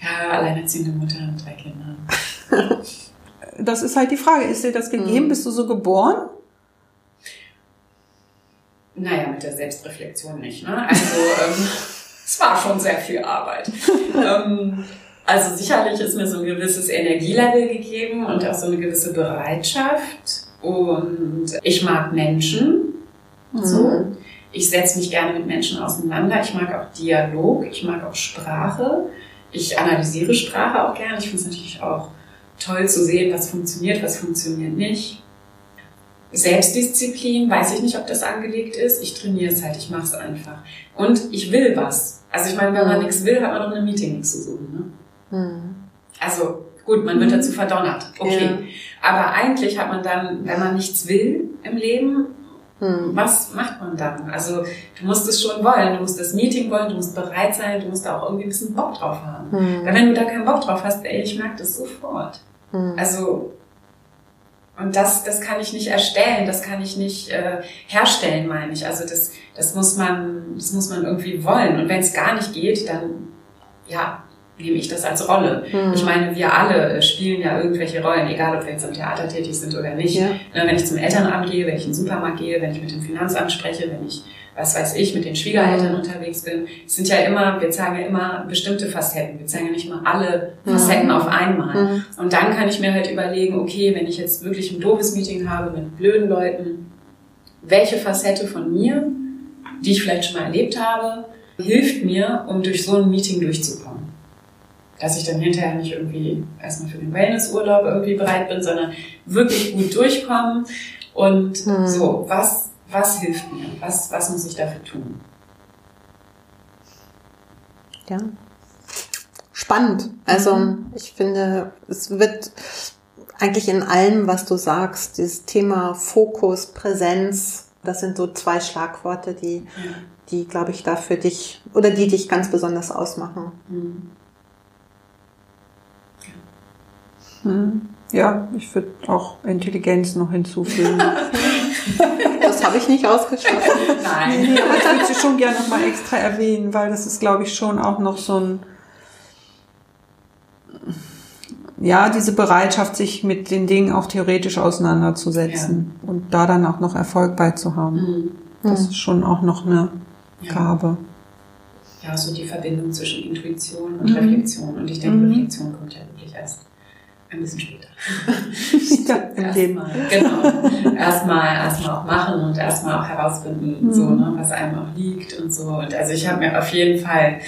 Ja, alleinerziehende Mutter mit drei Kindern. das ist halt die Frage. Ist dir das gegeben? Mhm. Bist du so geboren? Naja, mit der Selbstreflexion nicht. Ne? Also ähm, es war schon sehr viel Arbeit. ähm, also sicherlich ist mir so ein gewisses Energielevel gegeben und auch so eine gewisse Bereitschaft. Und ich mag Menschen. Mhm. So. Ich setze mich gerne mit Menschen auseinander. Ich mag auch Dialog. Ich mag auch Sprache. Ich analysiere Sprache auch gerne. Ich finde es natürlich auch toll zu sehen, was funktioniert, was funktioniert nicht. Selbstdisziplin, weiß ich nicht, ob das angelegt ist. Ich trainiere es halt, ich mache es einfach. Und ich will was. Also ich meine, wenn man mhm. nichts will, hat man doch ein Meeting nichts zu suchen. Ne? Mhm. Also gut, man wird mhm. dazu verdonnert. Okay. Ja. Aber eigentlich hat man dann, wenn man nichts will im Leben, hm. Was macht man dann? Also du musst es schon wollen, du musst das Meeting wollen, du musst bereit sein, du musst da auch irgendwie ein bisschen Bock drauf haben. Hm. Weil wenn du da keinen Bock drauf hast, ey, ich merke das sofort. Hm. Also und das, das kann ich nicht erstellen, das kann ich nicht äh, herstellen, meine ich. Also das, das muss man, das muss man irgendwie wollen. Und wenn es gar nicht geht, dann ja, nehme ich das als Rolle. Mhm. Ich meine, wir alle spielen ja irgendwelche Rollen, egal ob wir jetzt im Theater tätig sind oder nicht. Ja. Ne, wenn ich zum Elternamt gehe, wenn ich in den Supermarkt gehe, wenn ich mit dem Finanzamt spreche, wenn ich, was weiß ich, mit den Schwiegereltern mhm. unterwegs bin, es sind ja immer, wir zeigen ja immer bestimmte Facetten. Wir zeigen ja nicht immer alle Facetten mhm. auf einmal. Mhm. Und dann kann ich mir halt überlegen, okay, wenn ich jetzt wirklich ein doofes Meeting habe mit blöden Leuten, welche Facette von mir, die ich vielleicht schon mal erlebt habe, hilft mir, um durch so ein Meeting durchzukommen dass ich dann hinterher nicht irgendwie erstmal für den Wellnessurlaub irgendwie bereit bin, sondern wirklich gut durchkommen. Und hm. so, was, was hilft mir? Was, was muss ich dafür tun? Ja. Spannend. Also mhm. ich finde, es wird eigentlich in allem, was du sagst, dieses Thema Fokus, Präsenz, das sind so zwei Schlagworte, die, die glaube ich, da für dich oder die dich ganz besonders ausmachen. Mhm. Hm. Ja, ich würde auch Intelligenz noch hinzufügen. das habe ich nicht ausgeschlossen. Nein. Nee, nee, aber ich würde sie schon gerne noch mal extra erwähnen, weil das ist, glaube ich, schon auch noch so ein, ja, diese Bereitschaft, sich mit den Dingen auch theoretisch auseinanderzusetzen ja. und da dann auch noch Erfolg beizuhaben. Mhm. Das ist schon auch noch eine ja. Gabe. Ja, so die Verbindung zwischen Intuition und mhm. Reflexion. Und ich denke, mhm. Reflexion kommt ja wirklich erst ein bisschen später. ja, im Leben. Genau. Erstmal, erstmal auch machen und erstmal auch herausfinden, mhm. so, ne, was einem auch liegt und so. Und also ich habe mir auf jeden Fall,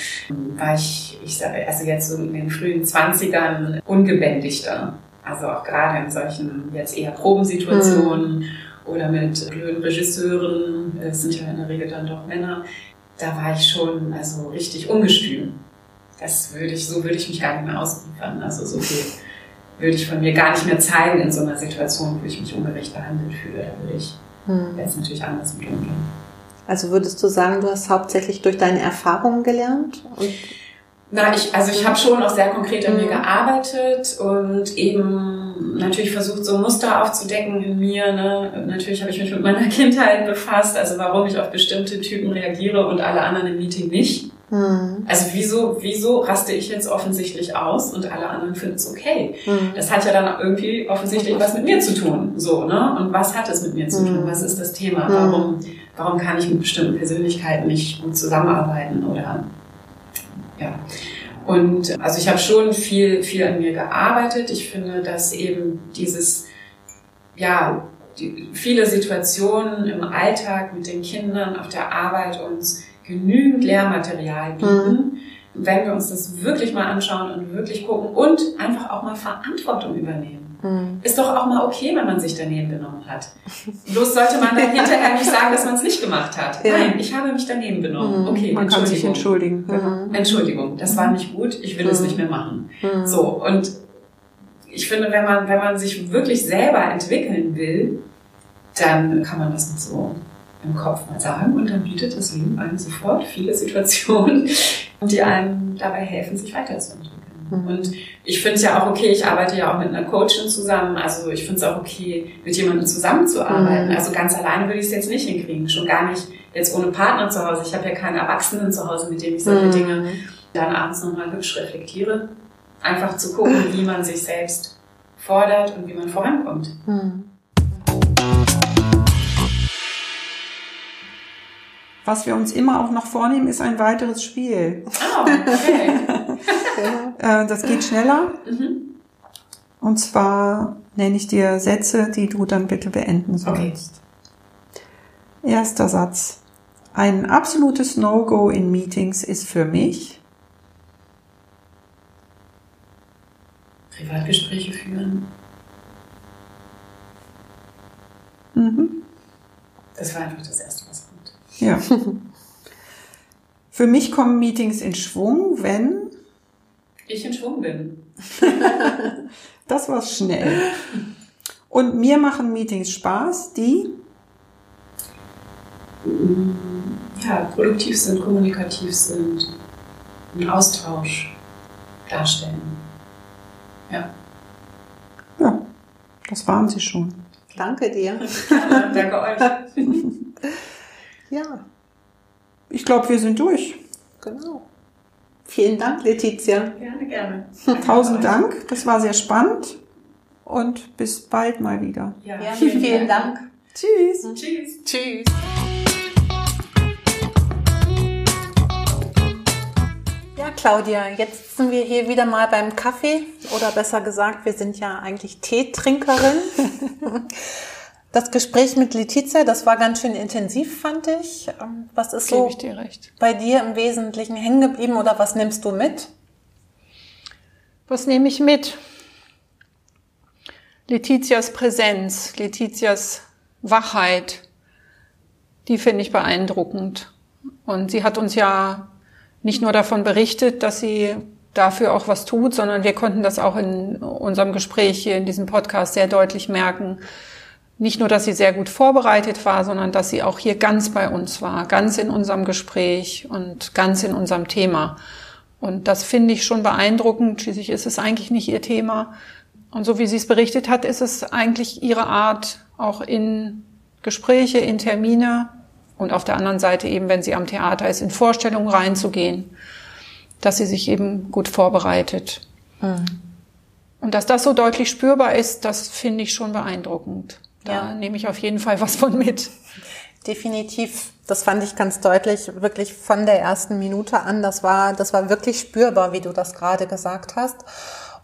war ich, ich sage, also jetzt so in den frühen Zwanzigern ungebändigter. Also auch gerade in solchen jetzt eher Probensituationen mhm. oder mit blöden Regisseuren, es sind ja in der Regel dann doch Männer, da war ich schon also richtig ungestüm. Das würde ich, so würde ich mich gar nicht mehr ausliefern. Also so viel würde ich von mir gar nicht mehr zeigen in so einer Situation, wo ich mich ungerecht behandelt fühle. Da würde ich hm. jetzt natürlich anders mit umgehen. Also würdest du sagen, du hast hauptsächlich durch deine Erfahrungen gelernt? Na, ich, also ich habe schon auch sehr konkret an mir mhm. gearbeitet und eben natürlich versucht, so Muster aufzudecken in mir. Ne? Natürlich habe ich mich mit meiner Kindheit befasst, also warum ich auf bestimmte Typen reagiere und alle anderen im Meeting nicht. Mhm. Also wieso, wieso raste ich jetzt offensichtlich aus und alle anderen finden es okay? Mhm. Das hat ja dann irgendwie offensichtlich was mit mir zu tun. So, ne? Und was hat es mit mir zu tun? Mhm. Was ist das Thema? Mhm. Warum, warum kann ich mit bestimmten Persönlichkeiten nicht gut zusammenarbeiten oder ja. Und also ich habe schon viel, viel an mir gearbeitet. Ich finde, dass eben dieses, ja, die, viele Situationen im Alltag mit den Kindern auf der Arbeit uns genügend Lehrmaterial bieten, mhm. wenn wir uns das wirklich mal anschauen und wirklich gucken und einfach auch mal Verantwortung übernehmen. Mhm. Ist doch auch mal okay, wenn man sich daneben benommen hat. Bloß sollte man dann hinterher nicht sagen, dass man es nicht gemacht hat. Ja. Nein, ich habe mich daneben benommen. Mhm. Okay, man kann sich entschuldigen. Mhm. Entschuldigung, das war nicht gut, ich will es mhm. nicht mehr machen. Mhm. So, und ich finde, wenn man, wenn man sich wirklich selber entwickeln will, dann kann man das nicht so im Kopf mal sagen und dann bietet das Leben einem sofort viele Situationen, die einem dabei helfen, sich weiterzuentwickeln. Mhm. Und ich finde es ja auch okay, ich arbeite ja auch mit einer Coachin zusammen, also ich finde es auch okay, mit jemandem zusammenzuarbeiten. Mhm. Also ganz alleine würde ich es jetzt nicht hinkriegen, schon gar nicht jetzt ohne Partner zu Hause. Ich habe ja keine Erwachsenen zu Hause, mit denen ich solche mhm. Dinge dann abends nochmal hübsch reflektiere. Einfach zu gucken, wie man sich selbst fordert und wie man vorankommt. Mhm. Was wir uns immer auch noch vornehmen, ist ein weiteres Spiel. Oh, okay. Äh, das geht schneller. Mhm. Und zwar nenne ich dir Sätze, die du dann bitte beenden sollst. Okay. Erster Satz. Ein absolutes No-Go in Meetings ist für mich. Privatgespräche führen. Mhm. Das war einfach das Erste. Ja. Für mich kommen Meetings in Schwung, wenn ich in Schwung bin. das war schnell. Und mir machen Meetings Spaß, die ja, produktiv sind, kommunikativ sind, einen Austausch darstellen. Ja. Ja, das waren sie schon. Danke dir. Danke euch. Ja. Ich glaube, wir sind durch. Genau. Vielen Dank, Letizia. Gerne, gerne. Tausend Dank. Das war sehr spannend. Und bis bald mal wieder. Ja, ja vielen, vielen Dank. Dank. Tschüss. Tschüss. Tschüss. Ja, Claudia, jetzt sind wir hier wieder mal beim Kaffee oder besser gesagt, wir sind ja eigentlich Teetrinkerin. Das Gespräch mit Letizia, das war ganz schön intensiv, fand ich. Ähm, was ist so dir bei dir im Wesentlichen hängen geblieben oder was nimmst du mit? Was nehme ich mit? Letizias Präsenz, Letizias Wachheit, die finde ich beeindruckend. Und sie hat uns ja nicht nur davon berichtet, dass sie dafür auch was tut, sondern wir konnten das auch in unserem Gespräch hier in diesem Podcast sehr deutlich merken, nicht nur, dass sie sehr gut vorbereitet war, sondern dass sie auch hier ganz bei uns war, ganz in unserem Gespräch und ganz in unserem Thema. Und das finde ich schon beeindruckend. Schließlich ist es eigentlich nicht ihr Thema. Und so wie sie es berichtet hat, ist es eigentlich ihre Art, auch in Gespräche, in Termine und auf der anderen Seite eben, wenn sie am Theater ist, in Vorstellungen reinzugehen, dass sie sich eben gut vorbereitet. Mhm. Und dass das so deutlich spürbar ist, das finde ich schon beeindruckend. Da ja. nehme ich auf jeden Fall was von mit. Definitiv. Das fand ich ganz deutlich, wirklich von der ersten Minute an. Das war, das war wirklich spürbar, wie du das gerade gesagt hast.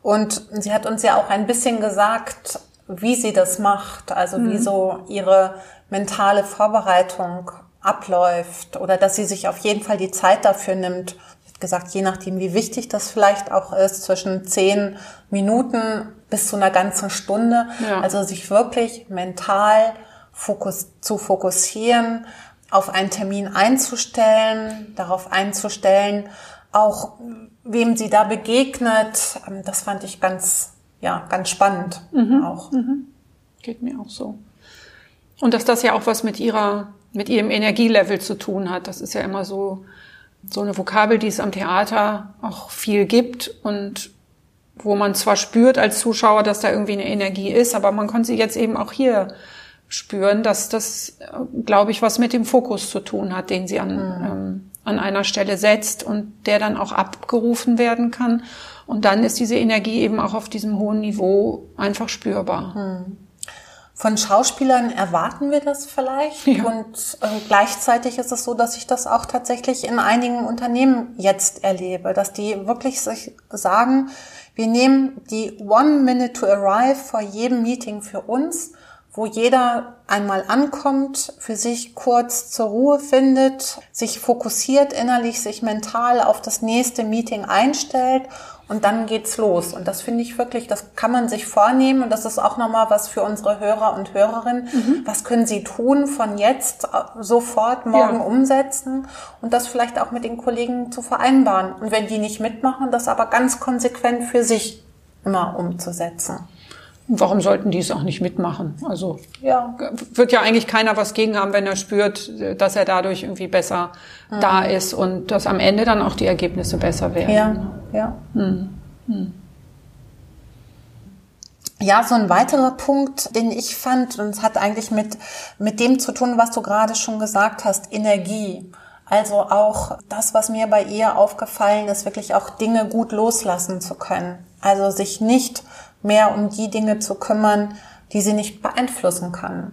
Und sie hat uns ja auch ein bisschen gesagt, wie sie das macht, also mhm. wie so ihre mentale Vorbereitung abläuft oder dass sie sich auf jeden Fall die Zeit dafür nimmt. Gesagt, je nachdem, wie wichtig das vielleicht auch ist, zwischen zehn Minuten bis zu einer ganzen Stunde. Ja. Also sich wirklich mental fokus zu fokussieren, auf einen Termin einzustellen, darauf einzustellen, auch wem sie da begegnet. Ähm, das fand ich ganz, ja, ganz spannend mhm. auch. Mhm. Geht mir auch so. Und dass das ja auch was mit ihrer, mit ihrem Energielevel zu tun hat. Das ist ja immer so, so eine Vokabel, die es am Theater auch viel gibt und wo man zwar spürt als Zuschauer, dass da irgendwie eine Energie ist, aber man konnte sie jetzt eben auch hier spüren, dass das, glaube ich, was mit dem Fokus zu tun hat, den sie an, mhm. ähm, an einer Stelle setzt und der dann auch abgerufen werden kann. Und dann ist diese Energie eben auch auf diesem hohen Niveau einfach spürbar. Mhm. Von Schauspielern erwarten wir das vielleicht ja. und äh, gleichzeitig ist es so, dass ich das auch tatsächlich in einigen Unternehmen jetzt erlebe, dass die wirklich sich sagen, wir nehmen die One Minute to Arrive vor jedem Meeting für uns, wo jeder einmal ankommt, für sich kurz zur Ruhe findet, sich fokussiert innerlich, sich mental auf das nächste Meeting einstellt und dann geht's los. Und das finde ich wirklich, das kann man sich vornehmen und das ist auch nochmal was für unsere Hörer und Hörerinnen. Mhm. Was können sie tun von jetzt äh, sofort morgen ja. umsetzen und das vielleicht auch mit den Kollegen zu vereinbaren. Und wenn die nicht mitmachen, das aber ganz konsequent für sich immer umzusetzen. Warum sollten die es auch nicht mitmachen? Also ja. wird ja eigentlich keiner was gegen haben, wenn er spürt, dass er dadurch irgendwie besser mhm. da ist und dass am Ende dann auch die Ergebnisse besser werden. Ja, ja. Mhm. Hm. Ja, so ein weiterer Punkt, den ich fand, und es hat eigentlich mit, mit dem zu tun, was du gerade schon gesagt hast, Energie. Also auch das, was mir bei ihr aufgefallen ist, wirklich auch Dinge gut loslassen zu können. Also sich nicht mehr um die Dinge zu kümmern, die sie nicht beeinflussen kann.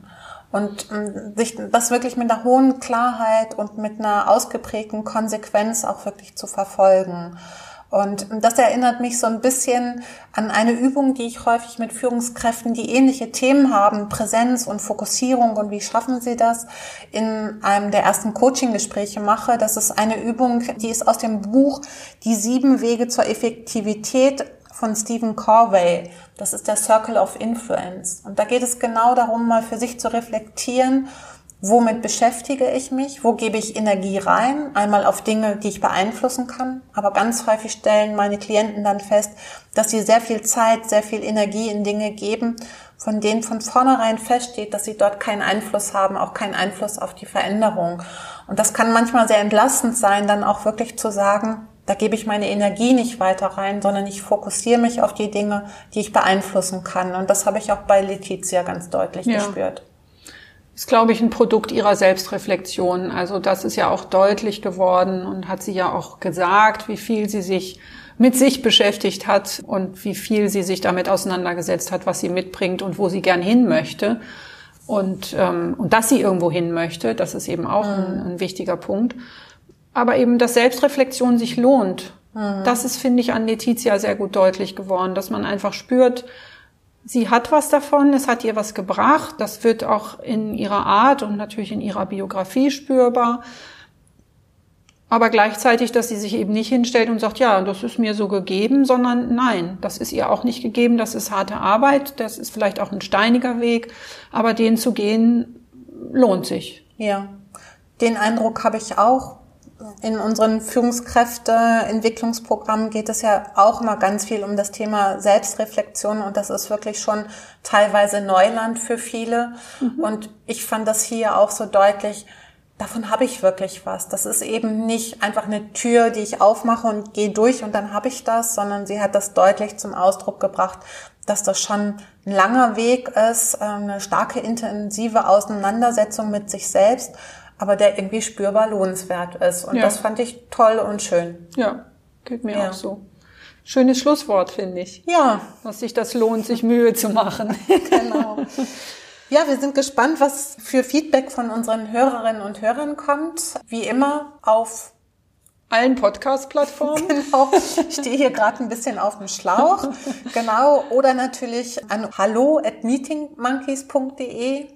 Und ähm, sich das wirklich mit einer hohen Klarheit und mit einer ausgeprägten Konsequenz auch wirklich zu verfolgen. Und das erinnert mich so ein bisschen an eine Übung, die ich häufig mit Führungskräften, die ähnliche Themen haben, Präsenz und Fokussierung und wie schaffen sie das, in einem der ersten Coaching-Gespräche mache. Das ist eine Übung, die ist aus dem Buch Die sieben Wege zur Effektivität von Stephen Corvey. Das ist der Circle of Influence. Und da geht es genau darum, mal für sich zu reflektieren, womit beschäftige ich mich, wo gebe ich Energie rein, einmal auf Dinge, die ich beeinflussen kann. Aber ganz häufig stellen meine Klienten dann fest, dass sie sehr viel Zeit, sehr viel Energie in Dinge geben, von denen von vornherein feststeht, dass sie dort keinen Einfluss haben, auch keinen Einfluss auf die Veränderung. Und das kann manchmal sehr entlastend sein, dann auch wirklich zu sagen, da gebe ich meine Energie nicht weiter rein, sondern ich fokussiere mich auf die Dinge, die ich beeinflussen kann. Und das habe ich auch bei Letizia ganz deutlich ja. gespürt. Ist, glaube ich, ein Produkt ihrer Selbstreflexion. Also das ist ja auch deutlich geworden und hat sie ja auch gesagt, wie viel sie sich mit sich beschäftigt hat und wie viel sie sich damit auseinandergesetzt hat, was sie mitbringt und wo sie gern hin möchte. Und, ähm, und dass sie irgendwo hin möchte, das ist eben auch mhm. ein, ein wichtiger Punkt aber eben, dass Selbstreflexion sich lohnt. Mhm. Das ist, finde ich, an Letizia sehr gut deutlich geworden, dass man einfach spürt, sie hat was davon, es hat ihr was gebracht, das wird auch in ihrer Art und natürlich in ihrer Biografie spürbar. Aber gleichzeitig, dass sie sich eben nicht hinstellt und sagt, ja, das ist mir so gegeben, sondern nein, das ist ihr auch nicht gegeben, das ist harte Arbeit, das ist vielleicht auch ein steiniger Weg, aber den zu gehen lohnt sich. Ja, den Eindruck habe ich auch in unseren Führungskräfteentwicklungsprogrammen geht es ja auch immer ganz viel um das Thema Selbstreflexion und das ist wirklich schon teilweise Neuland für viele. Mhm. Und ich fand das hier auch so deutlich, davon habe ich wirklich was. Das ist eben nicht einfach eine Tür, die ich aufmache und gehe durch und dann habe ich das, sondern sie hat das deutlich zum Ausdruck gebracht, dass das schon ein langer Weg ist, äh, eine starke intensive Auseinandersetzung mit sich selbst aber der irgendwie spürbar lohnenswert ist. Und ja. das fand ich toll und schön. Ja, geht mir ja. auch so. Schönes Schlusswort, finde ich. Ja. Dass sich das lohnt, sich Mühe zu machen. genau. Ja, wir sind gespannt, was für Feedback von unseren Hörerinnen und Hörern kommt. Wie immer auf allen Podcast-Plattformen. Genau. Ich stehe hier gerade ein bisschen auf dem Schlauch. Genau. Oder natürlich an hallo at meetingmonkeys.de.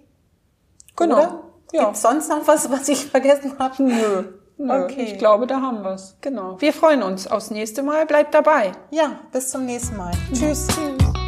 Genau. Oder? Ja. Gibt sonst noch was, was ich vergessen habe? Nö. Nö. Okay. Ich glaube, da haben wir's. Genau. Wir freuen uns aufs nächste Mal. Bleibt dabei. Ja, bis zum nächsten Mal. Tschüss. Tschüss.